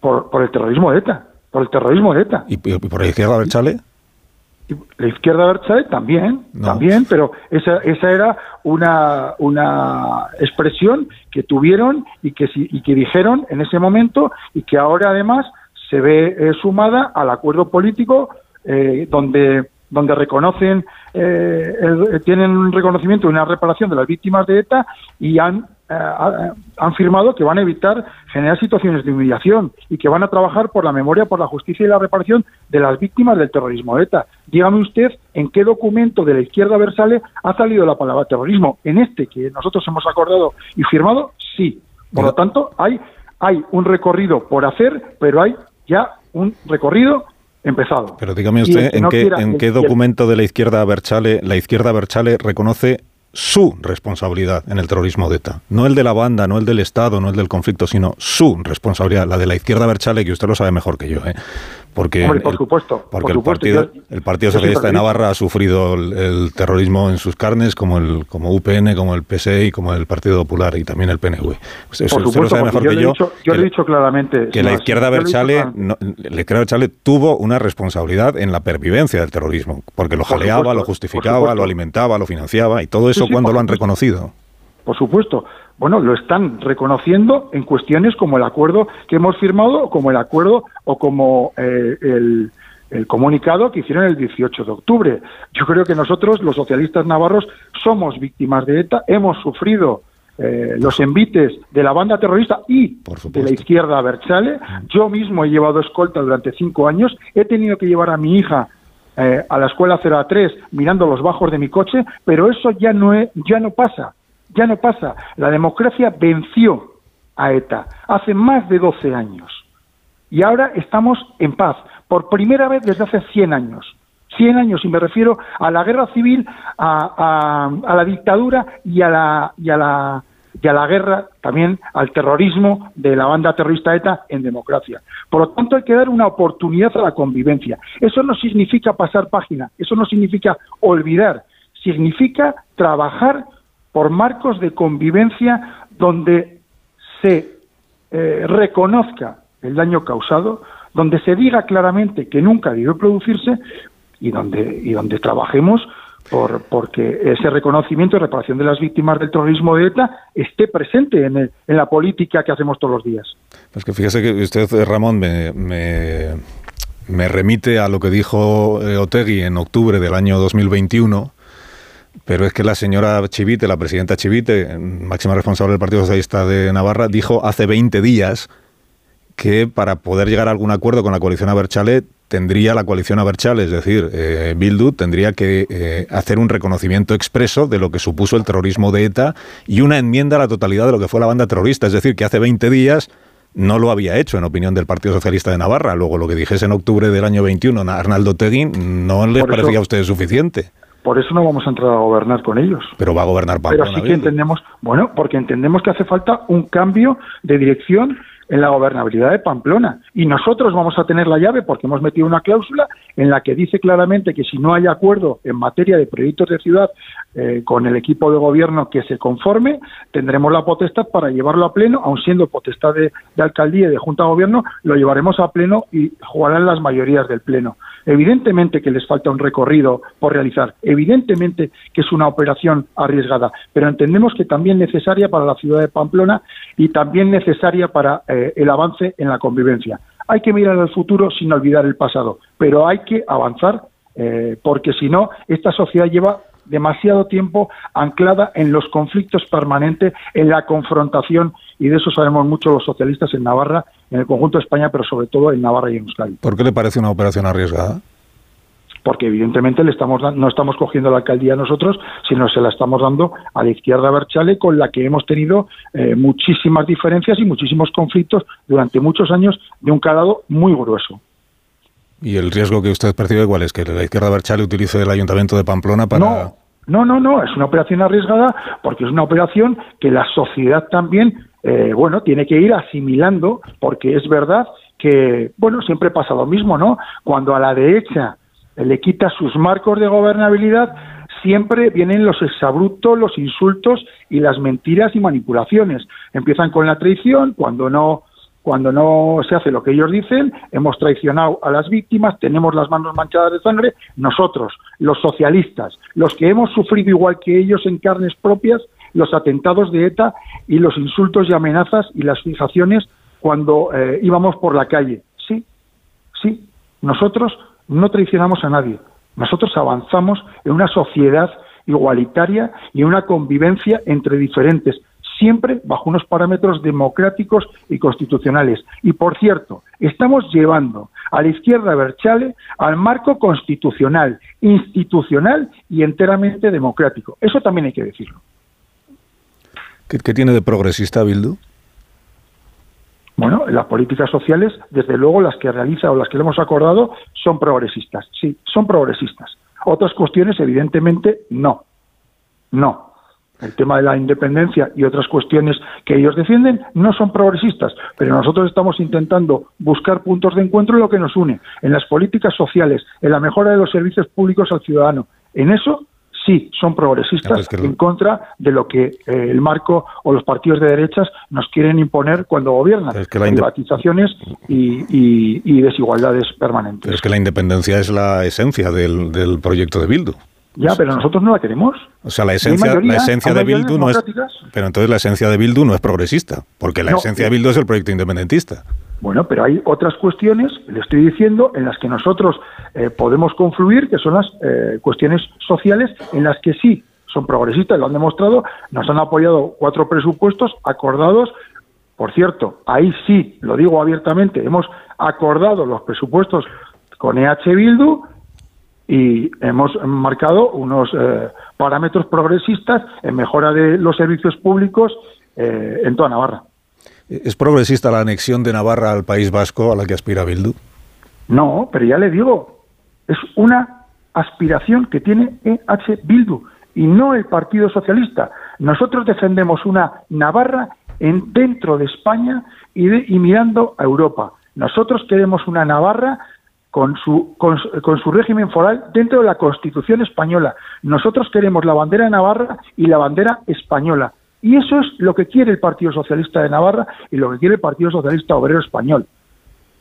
por, por el terrorismo de ETA, por el terrorismo de ETA. ¿Y, y por la izquierda Berchale? La izquierda Berchale también, también, pero esa, esa era una, una expresión que tuvieron y que, y que dijeron en ese momento y que ahora además se ve eh, sumada al acuerdo político eh, donde donde reconocen eh, el- tienen un reconocimiento y una reparación de las víctimas de ETA y han eh, ha- han firmado que van a evitar generar situaciones de humillación y que van a trabajar por la memoria, por la justicia y la reparación de las víctimas del terrorismo de ETA. Dígame usted en qué documento de la izquierda versale ha salido la palabra terrorismo. En este que nosotros hemos acordado y firmado, sí. Por lo tanto, hay, hay un recorrido por hacer, pero hay ya un recorrido empezado. Pero dígame usted, ¿en no qué, quiera- en qué documento de la izquierda Berchale la izquierda Berchale reconoce su responsabilidad en el terrorismo de ETA? No el de la banda, no el del Estado, no el del conflicto, sino su responsabilidad, la de la izquierda Berchale, que usted lo sabe mejor que yo, ¿eh? Porque, Hombre, por el, supuesto. porque por el supuesto. Partido, Yo- el partido Socialista de Navarra ha sufrido el, el terrorismo en sus carnes, como el como UPN, como el PSE y como el Partido Popular y también el PNV. Usted, Por usted lo sabe mejor yo que yo. dicho, yo que le he dicho claramente. que la izquierda Berchale, no, la izquierda Berchale tuvo una responsabilidad en la pervivencia del terrorismo, porque lo Por jaleaba, supuesto, lo justificaba, lo alimentaba, lo financiaba y todo eso Sí, sí, cuando lo han reconocido. Por supuesto. Bueno, lo están reconociendo en cuestiones como el acuerdo que hemos firmado, o como el acuerdo o como eh, el, el comunicado que hicieron el 18 de octubre. Yo creo que nosotros, los socialistas navarros, somos víctimas de ETA, hemos sufrido eh, los envites de la banda terrorista y de la izquierda Berchale. Yo mismo he llevado escolta durante cinco años, he tenido que llevar a mi hija eh, a la escuela 0 a 3 mirando los bajos de mi coche, pero eso ya no, es, ya no pasa, ya no pasa. La democracia venció a ETA hace más de 12 años y ahora estamos en paz, por primera vez desde hace 100 años. 100 años, y me refiero a la guerra civil, a, a, la dictadura y a la, y a la y a la guerra, también al terrorismo de la banda terrorista ETA en democracia. Por lo tanto, hay que dar una oportunidad a la convivencia. Eso no significa pasar página, eso no significa olvidar, significa trabajar por marcos de convivencia donde se eh, reconozca el daño causado, donde se diga claramente que nunca debió producirse y donde, y donde trabajemos por porque ese reconocimiento y reparación de las víctimas del terrorismo de ETA esté presente en, en la política que hacemos todos los días. Pues que fíjese que usted, Ramón, me, me, me remite a lo que dijo eh, Otegui en octubre del año 2021, pero es que la señora Chivite, la presidenta Chivite, máxima responsable del Partido Socialista de Navarra, dijo hace 20 días que para poder llegar a algún acuerdo con la coalición Aberchale tendría la coalición Aberchale, es decir, eh, Bildu tendría que eh, hacer un reconocimiento expreso de lo que supuso el terrorismo de ETA y una enmienda a la totalidad de lo que fue la banda terrorista, es decir, que hace 20 días no lo había hecho, en opinión del Partido Socialista de Navarra. Luego, lo que dijese en octubre del año 21 Arnaldo Teguín no les parecía a ustedes suficiente. Por eso no vamos a entrar a gobernar con ellos. Pero va a gobernar Pamplona. Pero sí que entendemos, bueno, porque entendemos que hace falta un cambio de dirección en la gobernabilidad de Pamplona. Y nosotros vamos a tener la llave porque hemos metido una cláusula en la que dice claramente que si no hay acuerdo en materia de proyectos de ciudad eh, con el equipo de gobierno que se conforme, tendremos la potestad para llevarlo a pleno, aun siendo potestad de, de alcaldía y de junta de gobierno, lo llevaremos a pleno y jugarán las mayorías del pleno. Evidentemente que les falta un recorrido por realizar, evidentemente que es una operación arriesgada, pero entendemos que también necesaria para la ciudad de Pamplona y también necesaria para eh, el avance en la convivencia. Hay que mirar al futuro sin olvidar el pasado, pero hay que avanzar eh, porque si no, esta sociedad lleva demasiado tiempo anclada en los conflictos permanentes, en la confrontación, y de eso sabemos mucho los socialistas en Navarra, en el conjunto de España, pero sobre todo en Navarra y en Euskadi. ¿Por qué le parece una operación arriesgada? Porque evidentemente le estamos no estamos cogiendo la alcaldía nosotros, sino se la estamos dando a la izquierda Berchale, con la que hemos tenido eh, muchísimas diferencias y muchísimos conflictos durante muchos años de un calado muy grueso. ¿Y el riesgo que usted percibe cuál es? ¿Que la izquierda Berchale utilice el ayuntamiento de Pamplona para...? No, no, no, es una operación arriesgada porque es una operación que la sociedad también, eh, bueno, tiene que ir asimilando porque es verdad que, bueno, siempre pasa lo mismo, ¿no? Cuando a la derecha le quita sus marcos de gobernabilidad, siempre vienen los exabruptos, los insultos y las mentiras y manipulaciones. Empiezan con la traición, cuando no cuando no se hace lo que ellos dicen, hemos traicionado a las víctimas, tenemos las manos manchadas de sangre, nosotros, los socialistas, los que hemos sufrido igual que ellos en carnes propias los atentados de ETA y los insultos y amenazas y las fijaciones cuando eh, íbamos por la calle. Sí, sí, nosotros no traicionamos a nadie, nosotros avanzamos en una sociedad igualitaria y en una convivencia entre diferentes, siempre bajo unos parámetros democráticos y constitucionales. Y por cierto, estamos llevando a la izquierda Berchale al marco constitucional, institucional y enteramente democrático. Eso también hay que decirlo. ¿Qué, tiene de progresista Bildu? Bueno, las políticas sociales, desde luego las que realiza o las que le hemos acordado, son progresistas. Sí, son progresistas. Otras cuestiones, evidentemente, no. No el tema de la independencia y otras cuestiones que ellos defienden no son progresistas, pero nosotros estamos intentando buscar puntos de encuentro en lo que nos une, en las políticas sociales, en la mejora de los servicios públicos al ciudadano. En eso sí son progresistas en contra de lo que eh, el marco o los partidos de derechas nos quieren imponer cuando gobiernan, privatizaciones y, desigualdades permanentes. es que la independencia es la esencia del, del proyecto de Bildu. Ya, pero nosotros no la queremos. O sea, la esencia, la esencia de Bildu no es. Pero entonces la esencia de Bildu no es progresista, porque la esencia de Bildu es el proyecto independentista. Bueno, pero hay otras cuestiones, le estoy diciendo, en las que nosotros eh, podemos confluir, que son las eh, cuestiones sociales, en las que sí son progresistas, lo han demostrado, nos han apoyado cuatro presupuestos acordados. Por cierto, ahí sí, lo digo abiertamente, hemos acordado los presupuestos con EH Bildu y hemos marcado unos eh, parámetros progresistas en mejora de los servicios públicos eh, en toda Navarra. ¿Es progresista la anexión de Navarra al País Vasco a la que aspira Bildu? No, pero ya le digo, es una aspiración que tiene EH Bildu y no el Partido Socialista. Nosotros defendemos una Navarra en, dentro de España y, mirando a Europa. Nosotros queremos una Navarra con su, con, su régimen foral dentro de la Constitución española. Nosotros queremos la bandera de Navarra y la bandera española. Y eso es lo que quiere el Partido Socialista de Navarra y lo que quiere el Partido Socialista Obrero Español.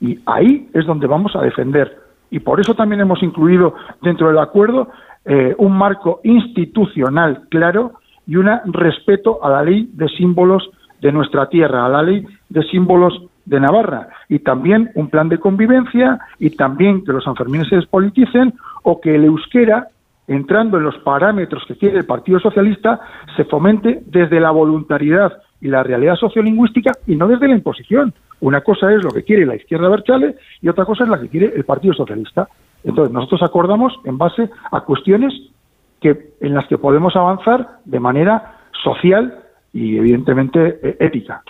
Y ahí es donde vamos a defender. Y por eso también hemos incluido dentro del acuerdo eh, un marco institucional claro y un respeto a la ley de símbolos de nuestra tierra, a la ley de símbolos de Navarra y también un plan de convivencia y también que los sanfermines se despoliticen o que el euskera, entrando en los parámetros que quiere el Partido Socialista, se fomente desde la voluntariedad y la realidad sociolingüística y no desde la imposición. Una cosa es lo que quiere la izquierda Berchale y otra cosa es la que quiere el Partido Socialista. Entonces, nosotros acordamos en base a cuestiones que, en las que podemos avanzar de manera social y, evidentemente, e-, ética.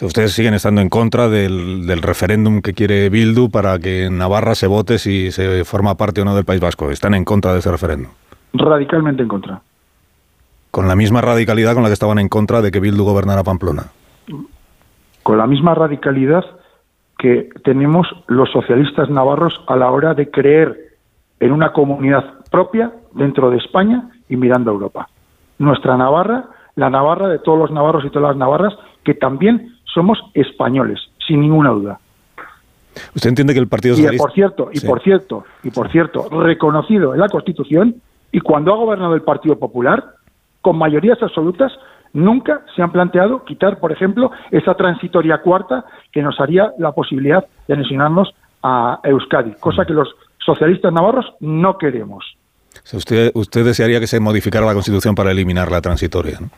Ustedes siguen estando en contra del, referéndum que quiere Bildu para que en Navarra se vote si se forma parte o no del País Vasco. ¿Están en contra de ese referéndum? Radicalmente en contra. ¿Con la misma radicalidad con la que estaban en contra de que Bildu gobernara Pamplona? Con la misma radicalidad que tenemos los socialistas navarros a la hora de creer en una comunidad propia dentro de España y mirando a Europa. Nuestra Navarra, la Navarra de todos los navarros y todas las navarras, que también somos españoles, sin ninguna duda. ¿Usted entiende que el Partido Socialista... Y por cierto, y por cierto, y por cierto, reconocido en la Constitución, y cuando ha gobernado el Partido Popular, con mayorías absolutas, nunca se han planteado quitar, por ejemplo, esa transitoria cuarta que nos haría la posibilidad de anexionarnos a Euskadi, cosa que los socialistas navarros no queremos. usted, usted desearía que se modificara la Constitución para eliminar la transitoria, ¿no?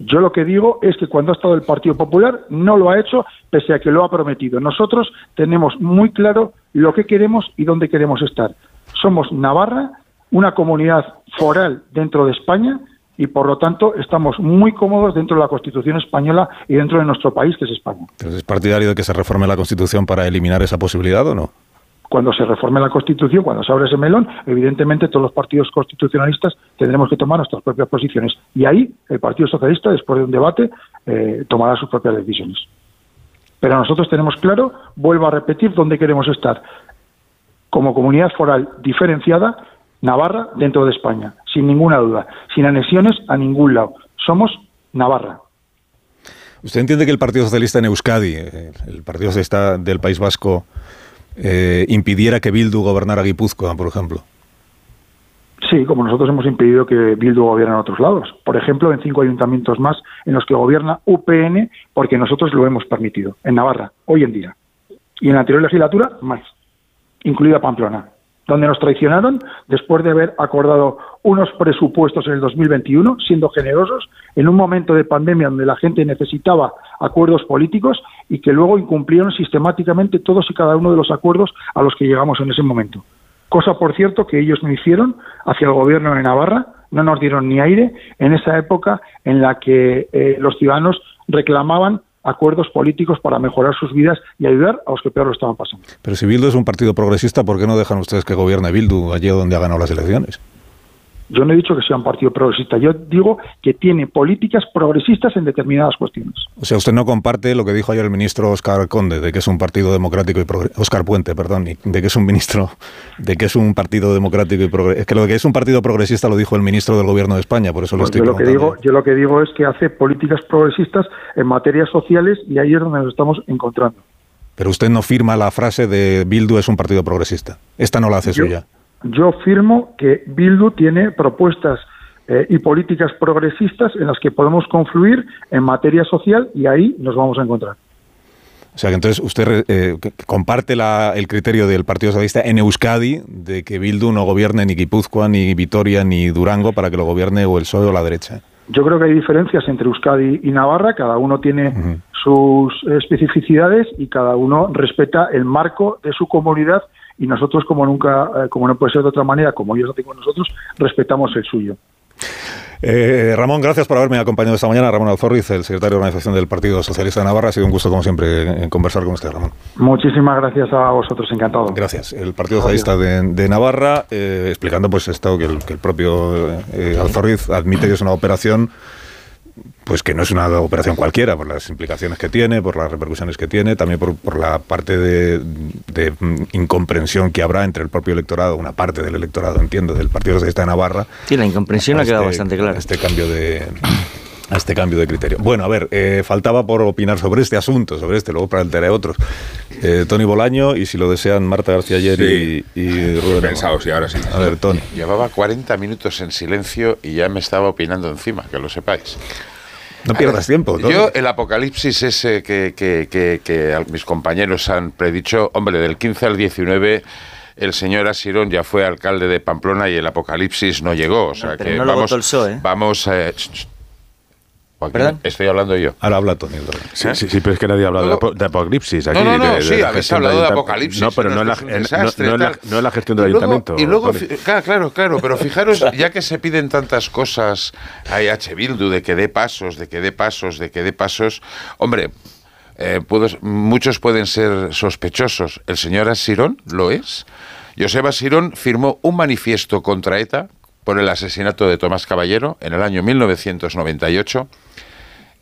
Yo lo que digo es que cuando ha estado el Partido Popular no lo ha hecho pese a que lo ha prometido. Nosotros tenemos muy claro lo que queremos y dónde queremos estar. Somos Navarra, una comunidad foral dentro de España y por lo tanto estamos muy cómodos dentro de la Constitución española y dentro de nuestro país que es España. Entonces, ¿es partidario de que se reforme la Constitución para eliminar esa posibilidad o no? cuando se reforme la Constitución, cuando se abra ese melón, evidentemente todos los partidos constitucionalistas tendremos que tomar nuestras propias posiciones. Y ahí el Partido Socialista, después de un debate, eh, tomará sus propias decisiones. Pero nosotros tenemos claro, vuelvo a repetir, dónde queremos estar. Como comunidad foral diferenciada, Navarra dentro de España, sin ninguna duda, sin anexiones a ningún lado. Somos Navarra. ¿Usted entiende que el Partido Socialista en Euskadi, eh, el Partido Socialista del País Vasco, eh, impidiera que Bildu gobernara Guipúzcoa, por ejemplo? Sí, como nosotros hemos impedido que Bildu gobierne en otros lados. Por ejemplo, en cinco ayuntamientos más en los que gobierna UPN, porque nosotros lo hemos permitido, en Navarra, hoy en día. Y en la anterior legislatura, más, incluida Pamplona donde nos traicionaron después de haber acordado unos presupuestos en el 2021, siendo generosos, en un momento de pandemia donde la gente necesitaba acuerdos políticos y que luego incumplieron sistemáticamente todos y cada uno de los acuerdos a los que llegamos en ese momento. Cosa, por cierto, que ellos no hicieron hacia el gobierno de Navarra, no nos dieron ni aire en esa época en la que eh, los ciudadanos reclamaban acuerdos políticos para mejorar sus vidas y ayudar a los que peor lo estaban pasando. Pero si Bildu es un partido progresista, ¿por qué no dejan ustedes que gobierne Bildu allí donde ha ganado las elecciones? Yo no he dicho que sea un partido progresista, yo digo que tiene políticas progresistas en determinadas cuestiones. O sea, usted no comparte lo que dijo ayer el ministro Oscar Conde, de que es un partido democrático y Oscar Puente, perdón, de que es un ministro, de que es un partido democrático y progresista. Es que lo que es un partido progresista lo dijo el ministro del Gobierno de España, por eso lo pues estoy yo lo que digo, Yo lo que digo es que hace políticas progresistas en materias sociales y ahí es donde nos estamos encontrando. Pero usted no firma la frase de Bildu es un partido progresista. Esta no la hace suya yo firmo que Bildu tiene propuestas eh, y políticas progresistas en las que podemos confluir en materia social y ahí nos vamos a encontrar. O sea que entonces usted eh, comparte la, el criterio del Partido Socialista en Euskadi de que Bildu no gobierne ni Guipúzcoa, ni Vitoria, ni Durango para que lo gobierne o el PSOE o la derecha. Yo creo que hay diferencias entre Euskadi y Navarra, cada uno tiene sus especificidades y cada uno respeta el marco de su comunidad y nosotros como nunca, eh, como no puede ser de otra manera, como ellos hacen con nosotros, respetamos el suyo. Eh, Ramón, gracias por haberme acompañado esta mañana. Ramón Alzorriz, el secretario de organización del Partido Socialista de Navarra. Ha sido un gusto, como siempre, conversar con usted, Ramón. Muchísimas gracias a vosotros, encantado. Gracias. El Partido Socialista de, Navarra, eh, explicando pues esto que el, que el propio eh, Alzorriz admite que es una operación pues que no es una operación cualquiera, por las implicaciones que tiene, por las repercusiones que tiene, también por, por la parte de, incomprensión que habrá entre el propio electorado, una parte del electorado, entiendo, del Partido Socialista de Navarra. Sí, la incomprensión ha quedado este bastante clara. Este cambio de a este cambio de criterio. Bueno, a ver, eh, faltaba por opinar sobre este asunto, sobre este, luego plantearé otros. Eh, Tony Bolaño y si lo desean Marta García ayer y, y, Rubén. Pensado, sí, ahora sí. A ver, Tony. Llevaba 40 minutos en silencio y ya me estaba opinando encima, que lo sepáis. No pierdas tiempo. Yo, el apocalipsis ese que, que, que, mis compañeros han predicho, hombre, del 15 al 19 el señor Asirón ya fue alcalde de Pamplona y el apocalipsis no llegó. O sea que vamos, vamos eh, Estoy hablando yo. Ahora habla Tony. Sí, sí, sí, pero es que nadie ha hablado de, apocalipsis aquí. No, no, no, sí, habéis hablado de apocalipsis. No, pero no, es la, no, la, gestión del ayuntamiento. Y luego, claro, claro, pero fijaros, <laughs> ya que se piden tantas cosas a H. Bildu de que dé pasos, de que dé pasos, de que dé pasos, hombre, eh, muchos pueden ser sospechosos. ¿El señor Asirón lo es? Joseba Asirón firmó un manifiesto contra ETA por el asesinato de Tomás Caballero en el año 1998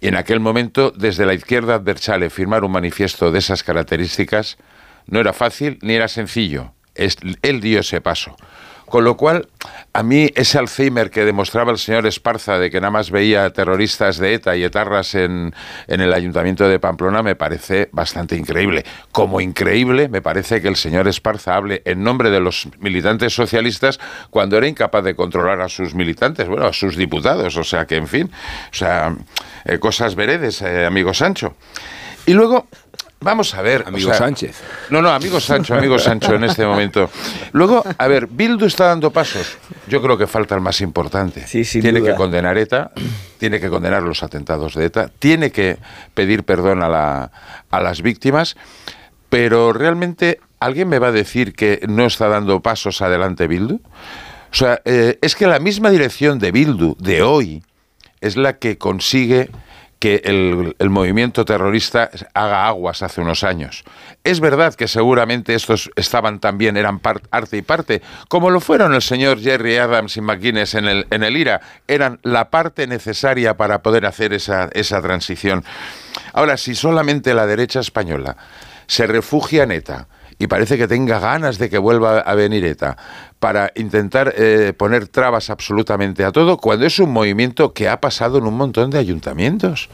y en aquel momento, desde la izquierda adversale firmar un manifiesto de esas características no era fácil ni era sencillo. él dio ese paso. Con lo cual, a mí ese Alzheimer que demostraba el señor Esparza de que nada más veía terroristas de ETA y etarras en, en el ayuntamiento de Pamplona me parece bastante increíble. Como increíble me parece que el señor Esparza hable en nombre de los militantes socialistas cuando era incapaz de controlar a sus militantes, bueno, a sus diputados. O sea que, en fin, o sea, eh, cosas veredes, eh, amigo Sancho. Y luego, Vamos a ver. Amigo Sánchez. No, no, amigo Sancho, amigo Sancho en este momento. Luego, a ver, Bildu está dando pasos. Yo creo que falta el más importante. Sí, tiene que condenar ETA, tiene que condenar los atentados de ETA, tiene que pedir perdón a, la, a las víctimas, pero realmente, ¿alguien me va a decir que no está dando pasos adelante Bildu? O sea, eh, es que la misma dirección de Bildu de hoy es la que consigue que el, movimiento terrorista haga aguas hace unos años. Es verdad que seguramente estos estaban también, eran parte y parte, como lo fueron el señor Jerry Adams y McGuinness en el, en el IRA, eran la parte necesaria para poder hacer esa, esa transición. Ahora, si solamente la derecha española se refugia en ETA, y parece que tenga ganas de que vuelva a venir ETA para intentar eh, poner trabas absolutamente a todo, cuando es un movimiento que ha pasado en un montón de ayuntamientos.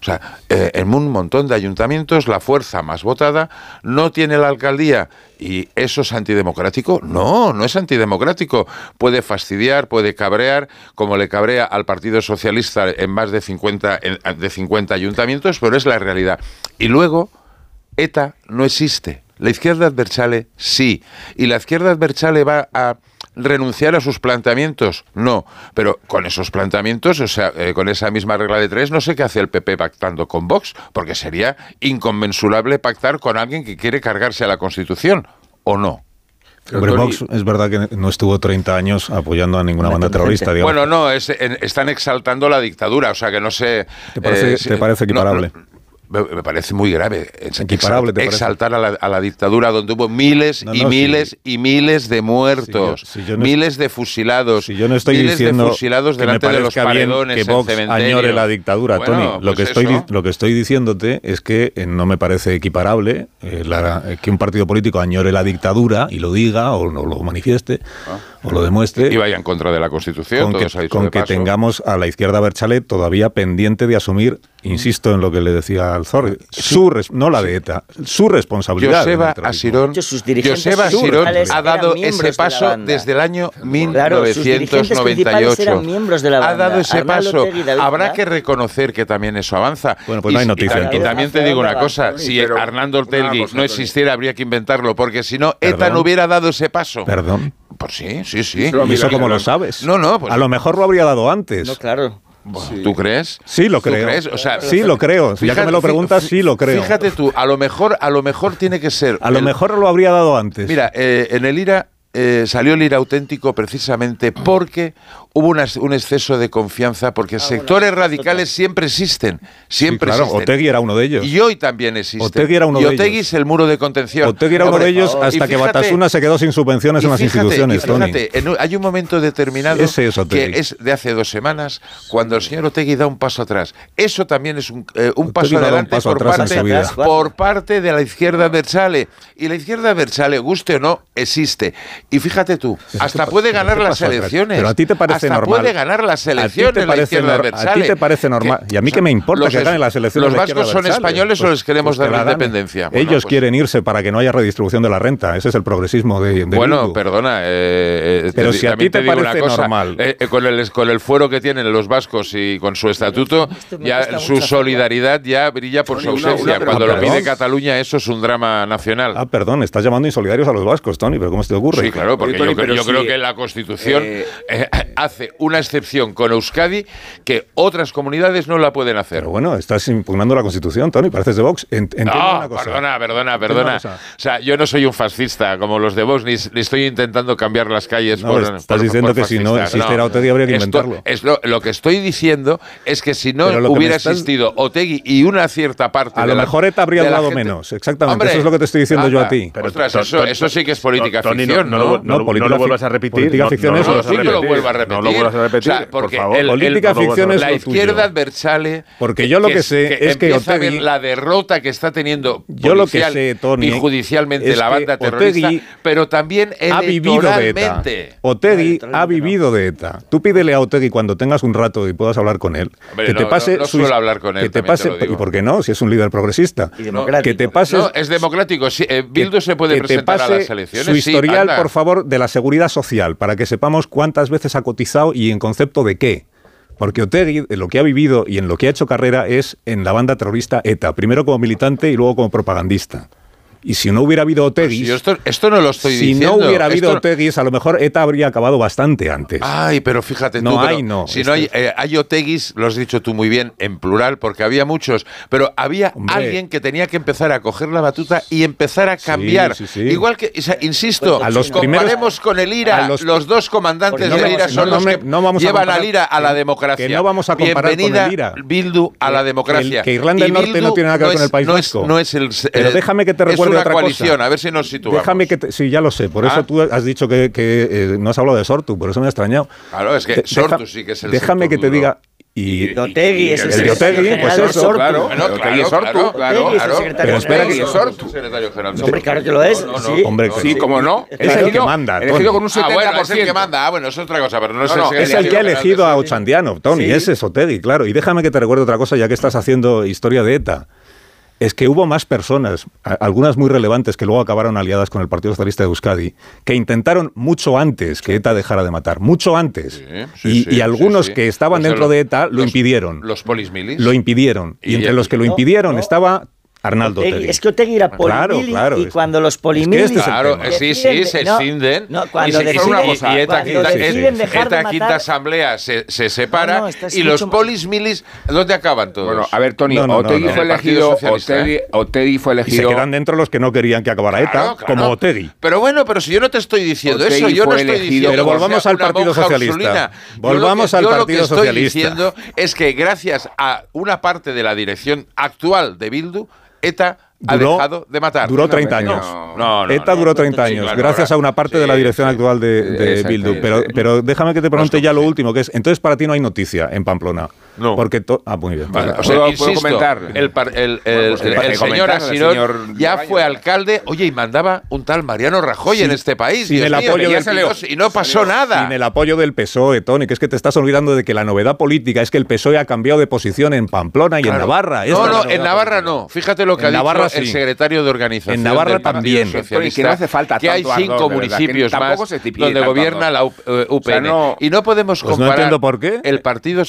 O sea, eh, en un montón de ayuntamientos la fuerza más votada no tiene la alcaldía y eso es antidemocrático. No, no es antidemocrático. Puede fastidiar, puede cabrear, como le cabrea al Partido Socialista en más de 50, de 50 ayuntamientos, pero es la realidad. Y luego, ETA no existe. La izquierda adversale sí. ¿Y la izquierda adversale va a renunciar a sus planteamientos? No. Pero con esos planteamientos, o sea, eh, con esa misma regla de tres, no sé qué hace el PP pactando con Vox, porque sería inconmensurable pactar con alguien que quiere cargarse a la Constitución, ¿o no? Pero Vox es verdad que no estuvo 30 años apoyando a ninguna banda terrorista. Bueno, no, están exaltando la dictadura, o sea que no sé... ¿Te parece, eh, parece equiparable? Me parece muy grave exaltar a la, a la, dictadura donde hubo miles y miles y miles de muertos, miles de fusilados, si yo no estoy miles diciendo de fusilados delante de los paredones que Vox añore la dictadura, Tony. Lo pues que estoy lo que estoy diciéndote es que eh, no me parece equiparable eh, eh, que un partido político añore la dictadura y lo diga o no lo manifieste ah. o lo demuestre y vaya en contra de la Constitución. Con que, con que tengamos a la izquierda Berchalet todavía pendiente de asumir, insisto en lo que le decía Alzor. Su, res- no la de ETA, su responsabilidad. Joseba. Asirón, Joseba Asirón ha dado ese paso desde el año Claro, sus dirigentes principales 1998. eran miembros de la ha dado ese Arnaldo paso. Habrá que reconocer que también eso avanza. Bueno, pues y, no hay noticia, y, también te digo una cosa, si Pero, cosa, no existiera habría que inventarlo, porque si no, ETA no hubiera dado ese paso. Perdón. Pues sí, sí, sí. ¿Y eso cómo lo sabes? No, no, pues- A lo mejor lo habría dado antes. No, claro. ¿Tú crees? Sí, lo ¿Tú creo. crees? O sea, sí, lo creo. ya que me lo fíjate- preguntas, sí lo creo. Fíjate tú, a lo mejor, a lo mejor tiene que ser. A lo mejor lo habría dado antes. Mira, eh, en el IRA eh, salió el IRA auténtico precisamente porque hubo una- un exceso de confianza, porque sectores radicales siempre existen, Sí, siempre claro, existen. Otegui era uno de ellos. Y hoy también existe. Otegui era uno y de Otegui ellos. es el muro de contención. Otegui era uno Hombre, de ellos hasta que Batasuna se quedó sin subvenciones en las fíjate, instituciones, Tony. fíjate, en un- hay un momento determinado Ese es Otegui. que es de hace dos semanas, cuando el señor Otegui da un paso atrás. Eso también es un, eh, un paso un adelante paso por, parte, por de la izquierda versale. Y la izquierda versale, guste o no, existe. Y fíjate tú, hasta ¿qué puede ganar las elecciones. Pero a ti te parece hasta normal. puede ganar las ¿A ti te elecciones la parece izquierda a ti te parece normal? Y a mí qué me importa que ganen las elecciones ¿Los vascos son españoles o Pues- les queremos pues que dar la independencia? Bueno, Ellos pues- quieren irse para que no haya redistribución de la renta. Ese es el progresismo de, de Bueno, Bildu. perdona. eh, eh, Pero te- si a ti te digo una parece cosa, normal. eh, eh, con, el, con el fuero que tienen los vascos y con su estatuto, ya su solidaridad ya brilla por su ausencia. Cuando lo pide. Cataluña, eso es un drama nacional. Ah, perdón, estás llamando insolidarios a los vascos, Tony, pero ¿cómo se te ocurre? Sí, claro, porque Oye, Tony, yo, creo que la Constitución eh, eh, hace una excepción con Euskadi que otras comunidades no la pueden hacer. Pero bueno, estás impugnando la Constitución, Tony, pareces de Vox. En- entiende No, una cosa. perdona, perdona, perdona. O sea, yo no soy un fascista como los de Vox, ni, ni estoy intentando cambiar las calles No, por estás por- diciendo por que si no existiera Otegi habría que Esto- inventarlo. Es lo, lo que estoy diciendo es que si no hubiera estás- existido Otegui y una cierta parte A de lo la- mejor ETA habría gente- menos, exactamente. Hombre, eso es lo que te estoy diciendo yo a anda. ti. Pero, Ostras, eso, eso sí que es política Tony, ficción, no, ¿no? no, no, No, no, política lo vuelvas a repetir. política no, ficción no, es lo. No vuelvo a repetir. No lo vuelvas a repetir, O sea, porque por favor. el- el- Política no a ficción es la lo izquierda tuyo. adversale. Porque yo lo que sé es que empieza a ver Otegi- la derrota que está teniendo Yo lo que sé, Tony, y judicialmente es la que banda terrorista, Otegi pero también ha vivido de ETA. Otegui ha vivido de ETA. Tú pídele a Otegui cuando tengas un rato y puedas hablar con él. Hombre, que te no, pase no, no su- suelo hablar con él, Que te te pase, lo digo. ¿Y por qué no? Si es un líder progresista. Y democrático. Que te pase. No, es democrático. Sí, eh, Bildu se puede que te presentar a las elecciones. Su historial, por favor, de la seguridad social, para que sepamos cuántas veces ha cotizado y en concepto de qué. Porque Otegui, en lo que ha vivido y en lo que ha hecho carrera es en la banda terrorista ETA, primero como militante y luego como propagandista. Y si no hubiera habido Otegui, Si yo esto, esto no lo estoy si diciendo. no hubiera habido Oteguis, a lo mejor ETA habría acabado bastante antes. Ay, pero fíjate No tú, pero hay, no. si no hay, es- eh, hay Oteguis, lo has dicho tú muy bien, en plural, porque había muchos, pero había Hombre. alguien que tenía que empezar a coger la batuta y empezar a cambiar. sí, sí. Igual que, o sea, insisto, A los comparemos primeros- con el IRA, los- los, dos comandantes del no IRA vamos- son los que vamos llevan comparar- al IRA a la democracia. que no vamos a comparar con el IRA. Bildu a la democracia. El- que Irlanda del Norte no tiene nada que ver con el País Vasco. No es el... Pero eh, déjame que te recuerde una otra coalición, cosa. a ver si nos situamos. Déjame que te, sí, ya lo sé. Por eso Ah. tú has dicho que, que, eh, no has hablado de Sortu, por eso me ha extrañado. Claro, es que De- Sortu deja- sí que es el Déjame que te diga. Y, De Otegui es el de secretario pues de eso. Sortu. Claro, es claro, Sortu. claro, es Pero espera general que- de Sortu. Secretario general de Hombre, claro que lo es. No, no, sí. Hombre, Sí, como no. Es el que manda, Elegido con un 70%. Ah, bueno, es el que manda. Ah, bueno, es otra cosa, pero no, es el Es el que ha de elegido a. Ochandiano, Tony, Sí. ese es Otegui, claro. Y déjame que te recuerde otra cosa, ya que estás haciendo historia de ETA. Es que hubo más personas, algunas muy relevantes, que luego acabaron aliadas con el Partido Socialista de Euskadi, que intentaron mucho antes que ETA dejara de matar, mucho antes. Sí, sí, y, algunos sí, que estaban Pues dentro lo- de ETA lo los- impidieron. Los polismilis. Lo impidieron. Y, Y entre los que lo impidieron no. estaba Arnaldo Otegui- Otegui. Es que Otegui era Claro, polimili claro, y es- cuando los es que polimilis este es el Claro, sí, sí, se de- no, escinden. No, y, cuando se- y- deciden, y- y ETA, cuando quinta, deciden de ETA quinta asamblea se, se separa No, no, esta y los polismilis, ¿dónde acaban todos? Bueno, a ver, Tony, No, no, no, Otegui no. fue Partido elegido, Socialista, Otegui, ¿eh? Otegui fue Y se elegido. quedan dentro los que no querían que acabara ETA, Claro, claro. como Otegui. Pero bueno, pero si yo no te estoy diciendo Otegui eso, yo no estoy elegido- diciendo. Pero que volvamos al una Partido Socialista. ursulina. Yo lo Volvamos que- al yo lo Partido que estoy Socialista. diciendo es que gracias a una parte de la dirección actual de Bildu, ETA ha Duró- dejado de matar. Duró 30 No, años. No, no, no, ETA duró 30 Sí, años, gracias a una parte Sí, de la dirección sí. actual de, de Bildu. Pero, pero déjame que te pregunte ya lo último, que es, entonces para ti no hay noticia en Pamplona. No. Porque ah, muy bien. Vale, o sea, ¿Puedo- insisto, puedo comentar? el, par- el- el- Bueno, pues el- señor Asinor ya fue alcalde, oye, y mandaba un tal Mariano Rajoy Sí, en este país. sin Dios el mío, apoyo del salió, Pido. y no pasó nada. Sin el apoyo del PSOE, Tony, que es que te estás olvidando de que la novedad política es que el PSOE ha cambiado de posición en Pamplona y en. Navarra. Esta No, no, en Navarra política. no. Fíjate lo que En ha dicho Navarra el secretario de organización. En Navarra del también. Tony, que no hace falta que hay cinco municipios más donde gobierna la UPN. No- y no podemos Pues no comparar entiendo por qué. el partido,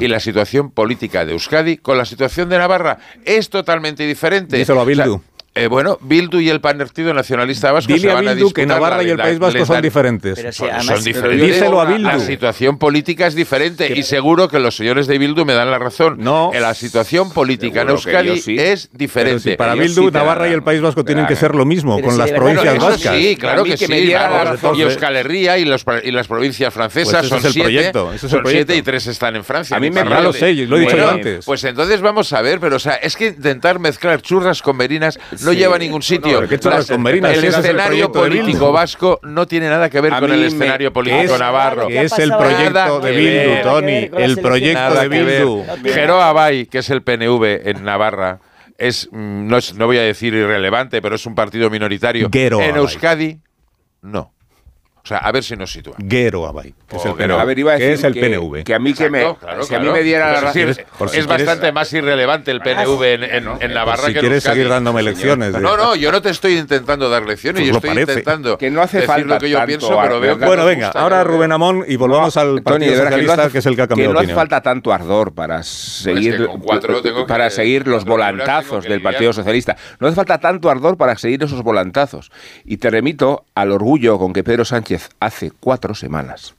Y la situación política de Euskadi con la situación de Navarra es totalmente diferente. Díselo a O sea, Bildu. Eh, bueno, Bildu y el Partido Nacionalista Vasco Dile se a van a Bildu que disputar Navarra la y el País Vasco son diferentes. Pero sí, Son- además- son diferentes. Díselo a La Bildu. situación política es diferente y seguro que los señores de Bildu me dan la razón. No. En la situación política en que Euskadi sí. es Pero diferente. si para Bildu, sí Navarra dan- y el País Vasco tienen que dan- ser lo mismo Pero con si las provincias Bueno, vascas. sí, claro A que, que sí. me claro. la razón. y Euskal Herria y, los- y las provincias francesas Pues son es el siete, proyecto, es el son proyecto. siete y tres están en Francia. A mí me- lo sé, lo he dicho antes. Pues entonces vamos a ver, pero o sea, es que intentar mezclar churras con merinas no lleva a ningún sitio. El Si ese es el escenario político vasco no tiene nada que ver A con el escenario político es, navarro. que es el proyecto de. Bildu, Tony. El proyecto de. Bildu. Jero Abay, que es el PNV en Navarra, es mm, no, es, no voy a decir irrelevante, pero es un partido minoritario. Gero en Abay. Euskadi, no. O sea, a ver si nos sitúa. Guero Abay, que es el Oh, PNV. A ver, iba a que decir es el que, PNV. que a mí que me, claro, si a mí me diera la Pues razón. es decir, por si es quieres- bastante más irrelevante el PNV en, en- en Navarra si que en quieres Euskadi. seguir dándome lecciones. de- No, no, yo no te estoy intentando dar lecciones, Pues yo lo estoy parece. intentando Que no hace decir falta lo que yo tanto pienso, pero veo que Bueno, no venga, gusta, ahora ¿no? Rubén Amón y volvamos al Tony, Partido de verdad, que no Socialista, hace- que es el que ha cambiado que no hace opinión. falta tanto ardor para seguir, que con cuatro tengo que- para seguir los volantazos que del. Partido Socialista. No hace falta tanto ardor para seguir esos volantazos. Y te remito al orgullo con que Pedro Sánchez hace cuatro semanas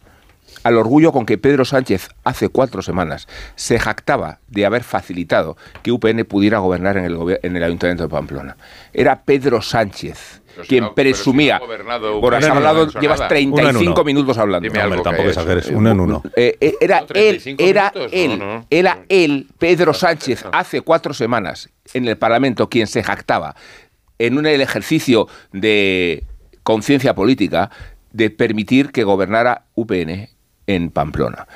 al orgullo con que Pedro Sánchez hace cuatro semanas se jactaba de haber facilitado que UPN pudiera gobernar en el, en el Ayuntamiento de Pamplona. Era Pedro Sánchez Pero si quien no- pero si presumía. no Bueno, has no hablado, ha hecho llevas nada. 35 Uno en uno. minutos hablando. Dime No, algo tampoco que exageres, es. uno en uno. Eh, eh, era No, 35 él, era minutos, él, no, no. era él, Pedro Sánchez, hace cuatro semanas en el Parlamento quien se jactaba en un el ejercicio de conciencia política de permitir que gobernara UPN en Pamplona.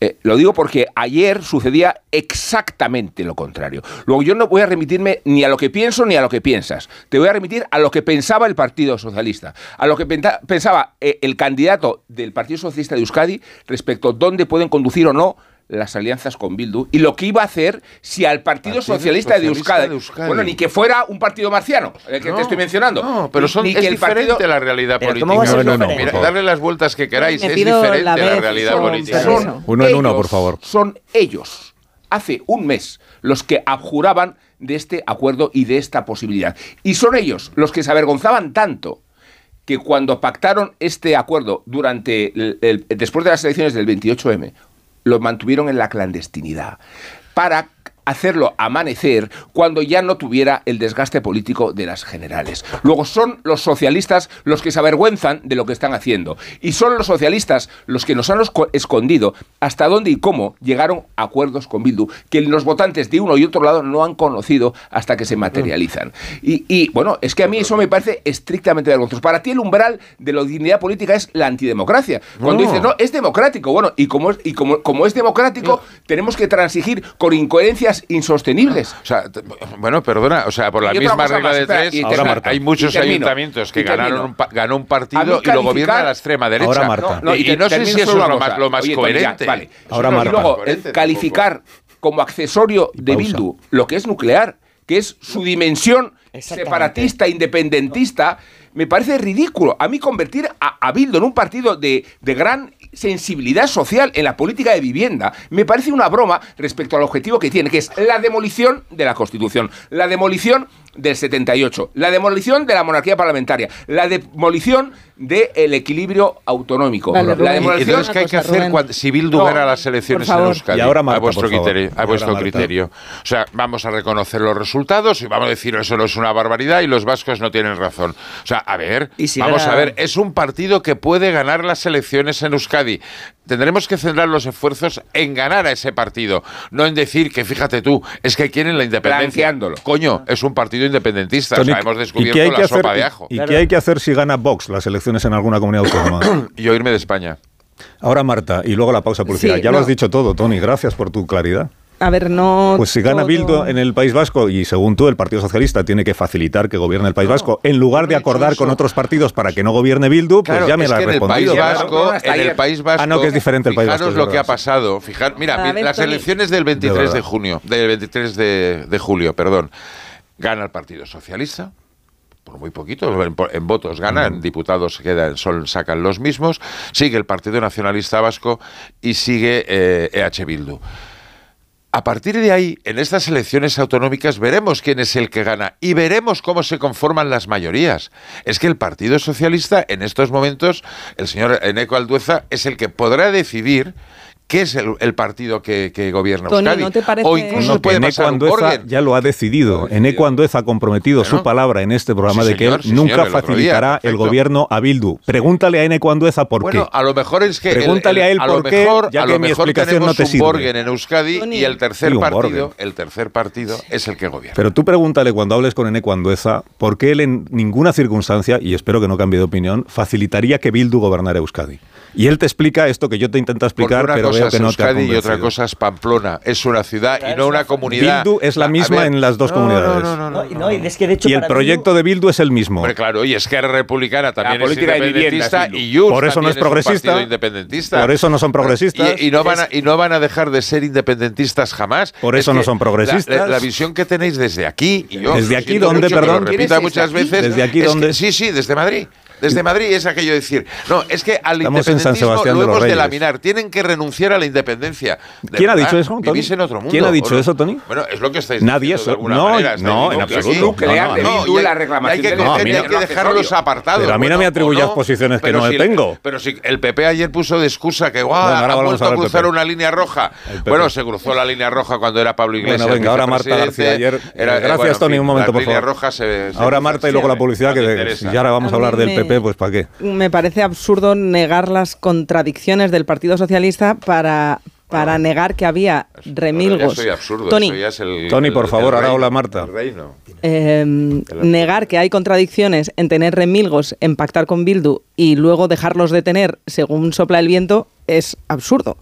Eh, lo digo porque ayer sucedía exactamente lo contrario. Luego yo no voy a remitirme ni a lo que pienso ni a lo que piensas. Te voy a remitir a lo que pensaba el Partido Socialista, a lo que pensaba eh, el candidato del Partido Socialista de Euskadi respecto a dónde pueden conducir o no las alianzas con Bildu y lo que iba a hacer si al Partido, Partido Socialista, de, Euskadi, de Euskadi. bueno, ni que fuera un partido marciano, el que No, te estoy mencionando, No, pero son, ni es que el diferente partido- la realidad política. ¿cómo va a ser No, no, no, Mira, darle las vueltas que queráis, es diferente la la, realidad política. son Uno en uno, ellos- por favor. Son ellos, hace un mes, los que abjuraban de este acuerdo y de esta posibilidad. Y son ellos los que se avergonzaban tanto que cuando pactaron este acuerdo durante el- el- después de las elecciones del 28M, lo mantuvieron en la clandestinidad. Para hacerlo amanecer cuando ya no tuviera el desgaste político de las generales. Luego son los socialistas los que se avergüenzan de lo que están haciendo y son los socialistas los que nos han esco- escondido hasta dónde y cómo llegaron a acuerdos con Bildu que los votantes de uno y otro lado no han conocido hasta que se materializan. Y, y, bueno, es que a mí eso me parece estrictamente vergonzoso. Para ti el umbral de la dignidad política es la antidemocracia. Cuando No. dices, no, es democrático. Bueno, y como es, y como, como es democrático, tenemos que transigir con incoherencias insostenibles. O sea, bueno, perdona, o sea, por la Y misma regla más, de tres, y Marta. hay muchos y termino, ayuntamientos que y ganaron un pa- ganó un partido y lo gobierna la extrema derecha. Ahora, Marta. No, y, y no sé si eso es una lo más, cosa. lo más Oye, Tony, ya, coherente. vale. Ahora, y Marta. luego, Coherente el calificar como accesorio de. Bildu lo que es nuclear, que es su dimensión separatista, independentista, me parece ridículo. A mí convertir a, a Bildu en un partido de, de gran sensibilidad social en la política de vivienda. Me parece una broma respecto al objetivo que tiene, que es la demolición de la Constitución, la demolición del 78, la demolición de la monarquía parlamentaria, la demolición del equilibrio autonómico, Vale, la demolición entonces, ¿qué hay que hacer cuando, si Bildu No, gana las elecciones en. Euskadi? Y ahora Marta, a vuestro, criterio, a vuestro Marta. criterio. O sea, vamos a reconocer los resultados y vamos a decir eso no es una barbaridad y los vascos no tienen razón. O sea, a ver, Y si vamos a ver, es un partido que puede ganar las elecciones en Euskadi. Tendremos que centrar los esfuerzos en ganar a ese partido, no en decir que, fíjate tú, es que quieren la independencia. Coño, es un partido independentista. o Tony, sea, hemos ¿y descubierto la que sopa hacer, de y- ajo. ¿Y qué hay que hacer si gana Vox las elecciones en alguna comunidad autónoma? <clears throat> Y oírme de España. Ahora Marta, y luego la pausa publicidad. Sí, ya lo has dicho todo, Tony. Gracias por tu claridad. A ver, no. Pues si gana todo- Bildu en el País Vasco y según tú el Partido Socialista tiene que facilitar que gobierne el País Vasco, en lugar de acordar con otros partidos para que no gobierne Bildu, pues Claro, ya me es la que has en el País respondido. Vasco, en el País Vasco, Ah, no, que es diferente el País fijaros Vasco. es lo que ha pasado. Fijar, mira, ver, las elecciones del De 23 de, junio, del 23 de, de julio, perdón, gana el Partido Socialista. Por muy poquito, en, en votos gana, en diputados quedan, son, sacan los mismos, sigue el Partido Nacionalista Vasco y sigue eh, EH Bildu. A partir de ahí, en estas elecciones autonómicas veremos quién es el que gana y veremos cómo se conforman las mayorías. Es que el Partido Socialista, en estos momentos, el señor Eneco Aldueza, es el que podrá decidir qué es el, el partido que, que gobierna Tony, Euskadi. ¿no te parece- O incluso No, puede Eneco pasar un ya lo ha decidido. Eneco Andueza ha comprometido su palabra en este programa Sí, de que señor, él sí, nunca señor, el otro día, facilitará el gobierno a Bildu. Pregúntale a Eneco Andueza por Bueno, qué. a lo mejor es que Pregúntale el- a él por qué, mejor, ya a que mi mejor explicación no te un sirve. Borgen en Euskadi y el tercer Sí, partido, Borgen. el tercer partido es el que gobierna. Pero tú pregúntale cuando hables con Eneco Andueza por qué él en ninguna circunstancia, y espero que no cambie de opinión, facilitaría que Bildu gobernara Euskadi. Y él te explica esto que yo te intento explicar, pero cosa veo es que no Euskadi y otra cosa es Pamplona. Es una ciudad y no una comunidad. Bildu es la A misma ver, en las dos no, comunidades. No, no, no, no, No, y- no, y es que de hecho y el proyecto de Bildu es el mismo. Hombre, claro, y Esquerra Republicana también es vivienda independentista es Bildu. y Junts Por eso no es progresista. independentista. Por eso no son progresistas. Y, y no van a, y no van a dejar de ser independentistas jamás. Por Es eso no que son progresistas. La, la- la visión que tenéis desde aquí y yo ¿Desde aquí dónde, perdón? Lo ¿Quién repita es muchas veces. ¿Desde aquí es dónde? sí, sí, desde Madrid. Desde Madrid es aquello de decir, no, es que al Estamos independentismo lo hemos de laminar, tienen que renunciar a la independencia. De ¿Quién ha dicho eso, Tony? En otro mundo. ¿Quién ha dicho eso, Tony? Bueno, es lo que estáis Nadie diciendo eso- de alguna no, manera. no, en absoluto. sí. No, no, hay- la que, No, hay dejarlos apartados. Pero a mí no me atribuyas posiciones que no si- tengo. Pero si el PP ayer puso de excusa que guau, Bueno, ahora ha vuelto a a cruzar PP. una línea roja. PP. Bueno, se cruzó la línea roja cuando era Pablo Iglesias. Bueno, venga, ahora Marta García ayer. Era- eh, gracias, Tony, un momento, por favor. ahora Marta y luego la publicidad, que si ahora vamos a hablar del me- PP, pues ¿para qué? Me parece absurdo negar las contradicciones del Partido Socialista para, para negar que había remilgos. ya absurdo. Tony, eso ya es el- Tony, por el- favor, el ahora habla Marta. eh, negar que hay contradicciones en tener remilgos, en pactar con Bildu y luego dejarlos de tener según sopla el viento es absurdo.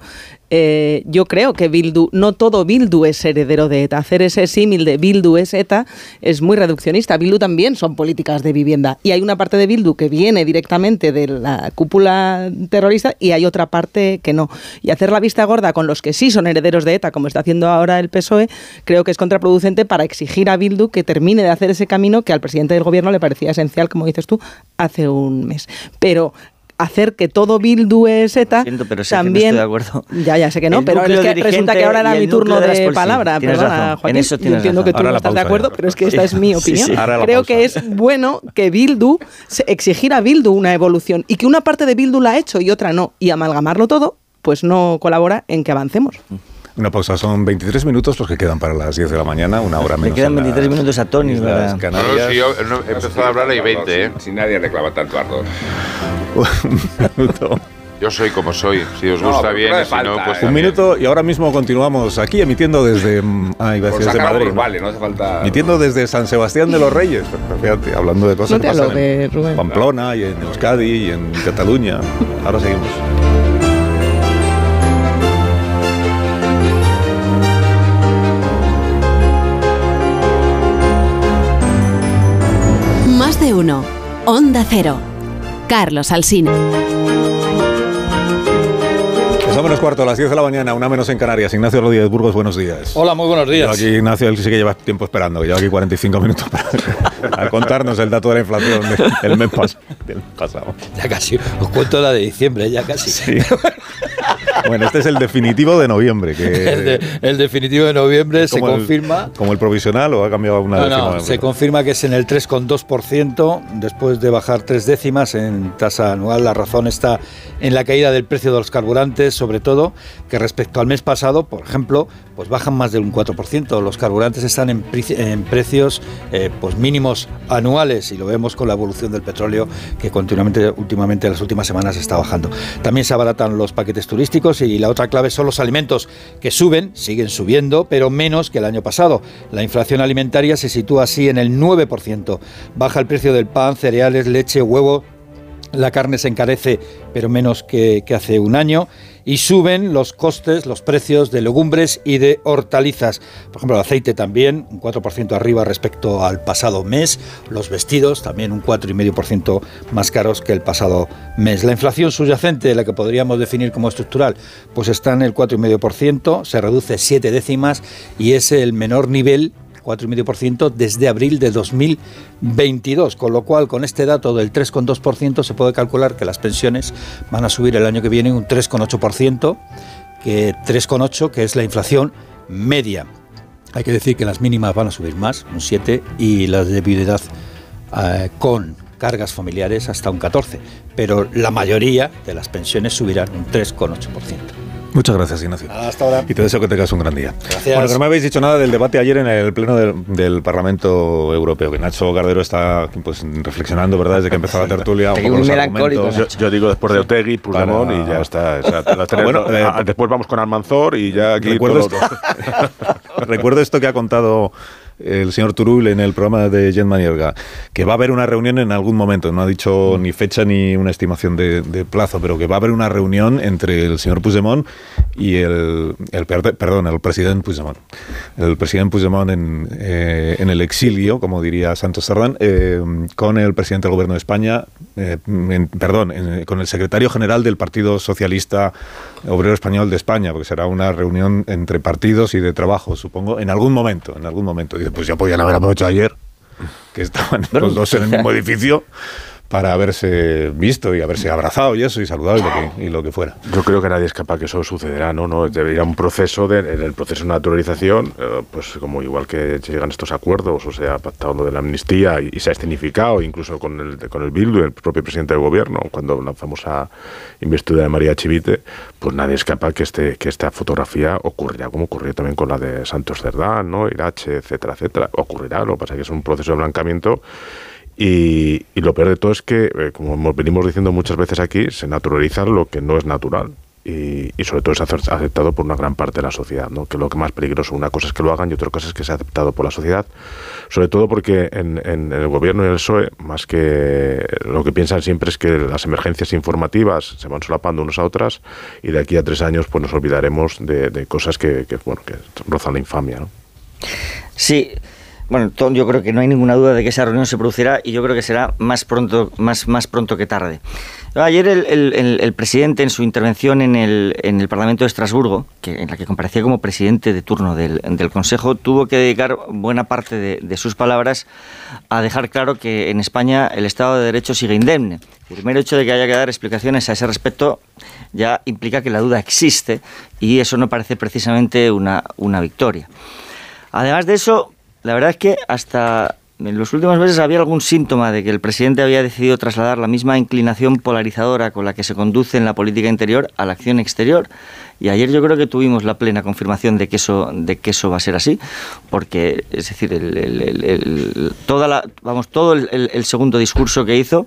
Eh, yo creo que Bildu, no todo Bildu es heredero de ETA. Hacer ese símil de Bildu es ETA es muy reduccionista. Bildu también son políticas de vivienda. Y hay una parte de Bildu que viene directamente de la cúpula terrorista y hay otra parte que no. Y hacer la vista gorda con los que sí son herederos de ETA, como está haciendo ahora el PSOE, creo que es contraproducente para exigir a Bildu que termine de hacer ese camino que al presidente del gobierno le parecía esencial, como dices tú, hace un mes. Pero hacer que todo Bildu es ETA Siento, pero sé que no también estoy de acuerdo. ya ya sé que no El pero es que resulta que ahora era mi turno de sí, palabra perdona razón, en Joaquín eso yo entiendo razón. que tú Ahora no estás de acuerdo ya. pero es que esta es mi opinión sí. Creo pausa. que es bueno que Bildu se- exigir a Bildu una evolución y que una parte de Bildu la ha hecho y otra no y amalgamarlo todo pues no colabora en que avancemos Una pausa, son 23 minutos los que quedan para las 10 de la mañana, una hora Le menos. quedan en las 23 minutos a Tony. ¿verdad? No, si yo no, he empezado a hablar y 20, ¿eh? Si nadie reclama tanto ardor. <laughs> un minuto. Yo soy como soy. Si os gusta bien, no y si no, pues ¿eh? Un minuto y ahora mismo continuamos aquí emitiendo desde. mm, Ah, iba a decir desde Madrid. vale, no hace falta... Emitiendo desde San Sebastián de los Reyes. Pero Fíjate, hablando de cosas No te que pasan hablo de en Rubén. Pamplona y en Euskadi y en Cataluña. Ahora seguimos. De uno. Onda Cero. Carlos Alsina. Dos menos cuarto, a las 10 de la mañana, una menos en Canarias. Ignacio Rodríguez Burgos, buenos días. Hola, muy buenos días. Aquí Ignacio él sí que lleva tiempo esperando, que lleva aquí 45 minutos para <laughs> a contarnos el dato de la inflación de- del mes pas- del pasado. Ya casi, os cuento la de diciembre, ya casi. Sí. Bueno, este es el definitivo de noviembre. Que, <laughs> El, de- el definitivo de noviembre se el- confirma. ¿Como el provisional o ha cambiado una No, décima? no, se confirma que es en el 3,2% después de bajar tres décimas en tasa anual. La razón está en la caída del precio de los carburantes, sobre todo, que respecto al mes pasado, por ejemplo, pues bajan más de un 4%. Los carburantes están en, precios eh, pues mínimos anuales y lo vemos con la evolución del petróleo que continuamente, últimamente, en las últimas semanas está bajando. También se abaratan los paquetes turísticos y la otra clave son los alimentos que suben, siguen subiendo, pero menos que el año pasado. La inflación alimentaria se sitúa así en el 9%. Baja el precio del pan, cereales, leche, huevo la carne se encarece, pero menos que, hace un año. Y suben los costes, los precios de legumbres y de hortalizas. Por ejemplo, el aceite también, un 4% arriba respecto al pasado mes. Los vestidos también un 4,5% más caros que el pasado mes. La inflación subyacente, la que podríamos definir como estructural, pues está en el 4,5%, se reduce 7 décimas y es el menor nivel 4,5% desde abril de 2022, con lo cual con este dato del 3,2% se puede calcular que las pensiones van a subir el año que viene un 3,8%, que 3,8 que es la inflación media. Hay que decir que las mínimas van a subir más, un 7, y las de viudedad eh, con cargas familiares hasta un 14, pero la mayoría de las pensiones subirán un 3,8%. Muchas gracias, Ignacio. Hasta ahora. Y te deseo que tengas un gran día. Gracias. Bueno, que no me habéis dicho nada del debate ayer en el Pleno del, Parlamento Europeo, que Nacho Gardero está pues, reflexionando, ¿verdad?, desde que empezó la tertulia. Un poco los argumentos. Yo, digo después de Otegui, Puigdemont y ya está. bueno, eh, después vamos con Almanzor y ya aquí... Recuerdo, <laughs> recuerdo esto que ha contado el señor Turul en el programa de Jen Manierga, que va a haber una reunión en algún momento, no ha dicho ni fecha ni una estimación de, plazo, pero que va a haber una reunión entre el señor Puigdemont y el, el perdón, el presidente Puigdemont. El presidente Puigdemont en, eh, en el exilio, como diría Santos Sardán, eh, con el presidente del gobierno de España, eh, perdón, con el secretario general del Partido Socialista Obrero Español de España, porque será una reunión entre partidos y de trabajo, supongo, en algún momento, en algún momento pues ya podían haber aprovechado ayer, que estaban los dos en el <laughs> mismo edificio para haberse visto y haberse abrazado y eso y saludado y lo que, y lo que fuera. Yo creo que nadie es capaz que eso sucederá, ¿no? no debería un proceso de, en el proceso de naturalización, eh, pues como igual que llegan estos acuerdos o se ha pactado lo de la amnistía y, se ha escenificado incluso con el, con el Bildu, el propio presidente del gobierno, cuando lanzamos a investidura de María Chivite, pues nadie es capaz que este que esta fotografía ocurrirá como ocurrió también con la de Santos Cerdán, ¿no? Irache, etcétera, etcétera. Ocurrirá, lo que pasa es que es un proceso de blancamiento y, lo peor de todo es que, eh, como venimos diciendo muchas veces aquí, se naturaliza lo que no es natural. Y, sobre todo es aceptado por una gran parte de la sociedad, ¿no? que lo que más peligroso, una cosa es que lo hagan y otra cosa es que sea aceptado por la sociedad, sobre todo porque en, en, el gobierno y en el PSOE, más que lo que piensan siempre es que las emergencias informativas se van solapando unas a otras y de aquí a tres años pues nos olvidaremos de, cosas que, que, bueno, que rozan la infamia. ¿no? Sí, bueno, yo creo que no hay ninguna duda de que esa reunión se producirá y yo creo que será más pronto, más, más pronto que tarde. Ayer el, presidente en su intervención en el, en el Parlamento de Estrasburgo, que, en la que comparecía como presidente de turno del, Consejo, tuvo que dedicar buena parte de, sus palabras a dejar claro que en España el Estado de Derecho sigue indemne. El primer hecho de que haya que dar explicaciones a ese respecto ya implica que la duda existe y eso no parece precisamente una, una victoria. Además de eso, la verdad es que hasta en los últimos meses había algún síntoma de que el presidente había decidido trasladar la misma inclinación polarizadora con la que se conduce en la política interior a la acción exterior. Y ayer yo creo que tuvimos la plena confirmación de que eso, de que eso va a ser así, porque es decir, el, toda la, vamos, todo el, segundo discurso que hizo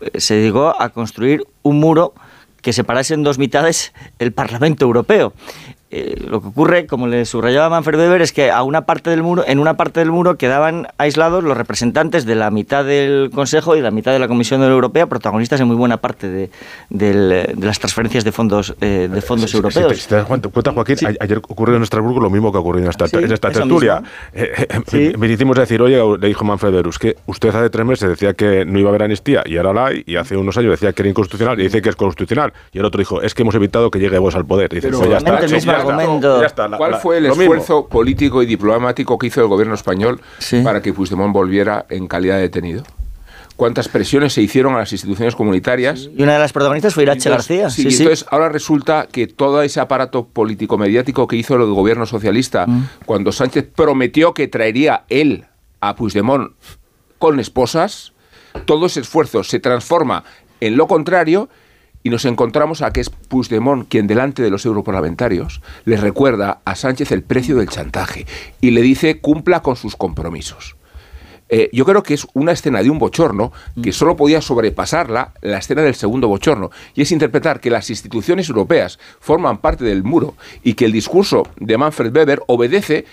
eh, se dedicó a construir un muro que separase en dos mitades el Parlamento Europeo. Eh, lo que ocurre, como le subrayaba Manfred Weber, es que a una parte del muro, en una parte del muro quedaban aislados los representantes de la mitad del Consejo y la mitad de la Comisión Europea, protagonistas en muy buena parte de, las transferencias de fondos eh, de fondos europeos. Si, te das cuenta, Joaquín, ayer ocurrió en Estrasburgo lo mismo que ha ocurrido en esta, en esta tertulia. Eh, me hicimos decir, oye, le dijo Manfred Weber, que usted hace tres meses decía que no iba a haber amnistía y ahora la hay, y hace unos años decía que era inconstitucional y dice que es constitucional. Y el otro dijo, es que hemos evitado que llegue vos al poder. Y dice, pues ya está. ¿Cuál fue el esfuerzo político y diplomático que hizo el gobierno español para que Puigdemont volviera en calidad de detenido? cuántas presiones se hicieron a las instituciones comunitarias. Y una de las protagonistas fue Irache García. Sí, entonces ahora resulta que todo ese aparato político-mediático que hizo el gobierno socialista mm. cuando Sánchez prometió que traería él a Puigdemont con esposas, todo ese esfuerzo se transforma en lo contrario y nos encontramos a que es Puigdemont quien delante de los europarlamentarios le recuerda a Sánchez el precio del chantaje y le dice cumpla con sus compromisos. Eh, yo creo que es una escena de un bochorno que solo podía sobrepasarla la escena del segundo bochorno, y es interpretar que las instituciones europeas forman parte del muro y que el discurso de Manfred Weber obedece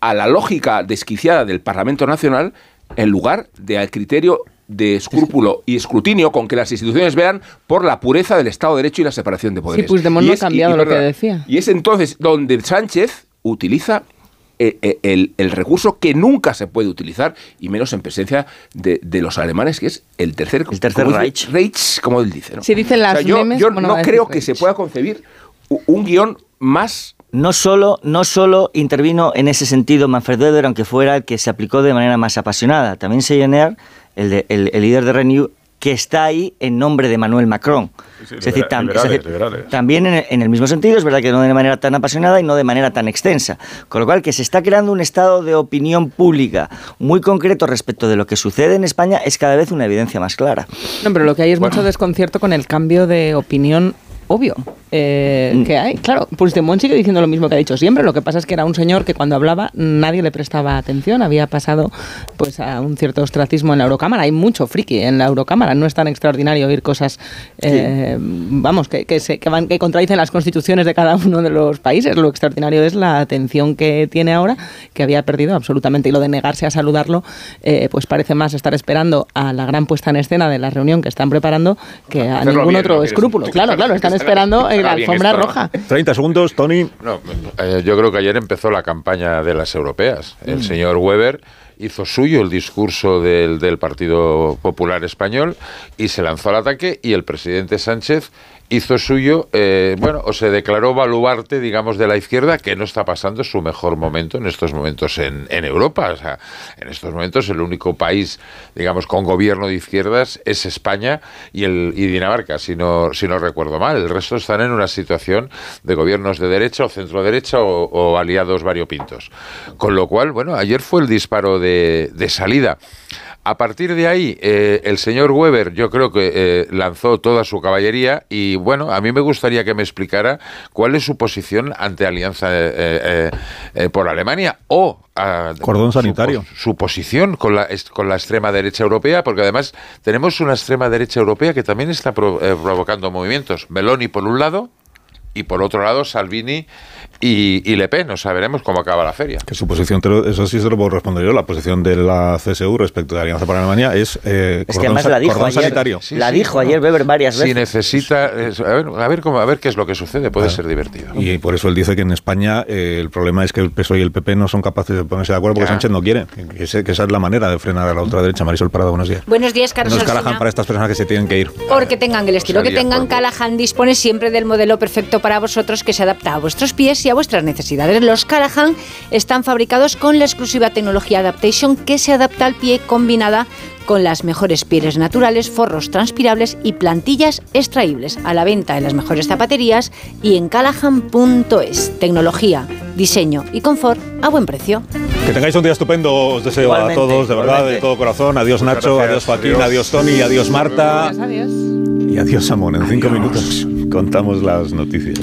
a la lógica desquiciada del Parlamento Nacional en lugar de al criterio de escrúpulo y escrutinio con que las instituciones vean por la pureza del Estado de Derecho y la separación de poderes. Sí, Puigdemont Y no ha cambiado lo que decía. Y es entonces donde Sánchez utiliza eh, eh, el, el recurso que nunca se puede utilizar, y menos en presencia de, de los alemanes, que es el tercer, el tercer Reich. Reich, como él dice. ¿no? Si dicen las yo memes, yo ¿cómo no creo que Reich? se pueda concebir un guion más No solo, no solo intervino en ese sentido Manfred Weber, aunque fuera el que se aplicó de manera más apasionada. También Seyoner, el, de- el, el líder de Renew, que está ahí en nombre de Manuel Macron. sí, es decir, tam- liberales, es decir, liberales. también en, en el mismo sentido, es verdad que no de manera tan apasionada y no de manera tan extensa. Con lo cual, que se está creando un estado de opinión pública muy concreto respecto de lo que sucede en España es cada vez una evidencia más clara. No, pero lo que hay es mucho desconcierto con el cambio de opinión obvio eh, Mm. que hay. Claro, Puigdemont sigue diciendo lo mismo que ha dicho siempre. Lo que pasa es que era un señor que cuando hablaba nadie le prestaba atención. Había pasado pues a un cierto ostracismo en la Eurocámara. Hay mucho friki en la Eurocámara. No es tan extraordinario oír cosas, eh, vamos, que, que, se- que van, que contradicen las constituciones de cada uno de los países. Lo extraordinario es la atención que tiene ahora, que había perdido absolutamente. Y lo de negarse a saludarlo, eh, pues parece más estar esperando a la gran puesta en escena de la reunión que están preparando que a Hacerlo ningún bien, otro escrúpulo. Claro, claro, están esperando en la alfombra esto, ¿no? roja. 30 segundos, Tony. No, eh, yo creo que ayer empezó la campaña de las europeas. El Mm. señor Weber hizo suyo el discurso del, del Partido Popular Español y se lanzó al ataque y el presidente Sánchez hizo suyo, eh, bueno, o se declaró baluarte, digamos, de la izquierda, que no está pasando su mejor momento en estos momentos en, Europa. O sea, en estos momentos el único país, digamos, con gobierno de izquierdas es España y, el, y Dinamarca, si no, si no recuerdo mal. El resto están en una situación de gobiernos de derecha o centro derecha o, o aliados variopintos. Con lo cual, bueno, ayer fue el disparo de, de salida. A partir de ahí, eh, el señor Weber yo creo que eh, lanzó toda su caballería y bueno, a mí me gustaría que me explicara cuál es su posición ante Alianza eh, eh, eh, por Alemania o ah, Cordón su sanitario. pos- Su, posición con la, con la extrema derecha europea, porque además tenemos una extrema derecha europea que también está pro- eh, provocando movimientos. Meloni por un lado y por otro lado Salvini y, y Le Pen. O sea, veremos cómo acaba la feria. Que su posición, lo- eso sí se lo puedo responder yo, la posición de la CSU respecto de Alianza para Alemania es, eh, Es que además la dijo ayer, sanitario. la dijo ayer Weber varias Si veces. necesita, es- a ver, a ver cómo, a ver qué es lo que sucede, puede ser divertido. Y por eso él dice que en España eh, el problema es que el PSOE y el PP no son capaces de ponerse de acuerdo porque Ya. Sánchez no quiere. Que, ese- que esa es la manera de frenar a la ultraderecha. Marisol Parado, buenos días. Buenos días, Carlos No es. Callahan para estas personas que se tienen que ir. Porque tengan el estilo que tengan, Callahan dispone siempre del modelo perfecto para vosotros que se adapta a vuestros pies y a vuestras necesidades. Los Callahan están fabricados con la exclusiva tecnología Adaptation que se adapta al pie combinada con las mejores pieles naturales, forros transpirables y plantillas extraíbles. A la venta en las mejores zapaterías y en callahan.es. Tecnología, diseño y confort a buen precio. Que tengáis un día estupendo, os deseo Igualmente, a todos, de verdad, igualmente. de todo corazón. Adiós Nacho, gracias, adiós Joaquín, adiós. adiós Tony, adiós Marta Adiós. y adiós Samón. En cinco minutos contamos las noticias.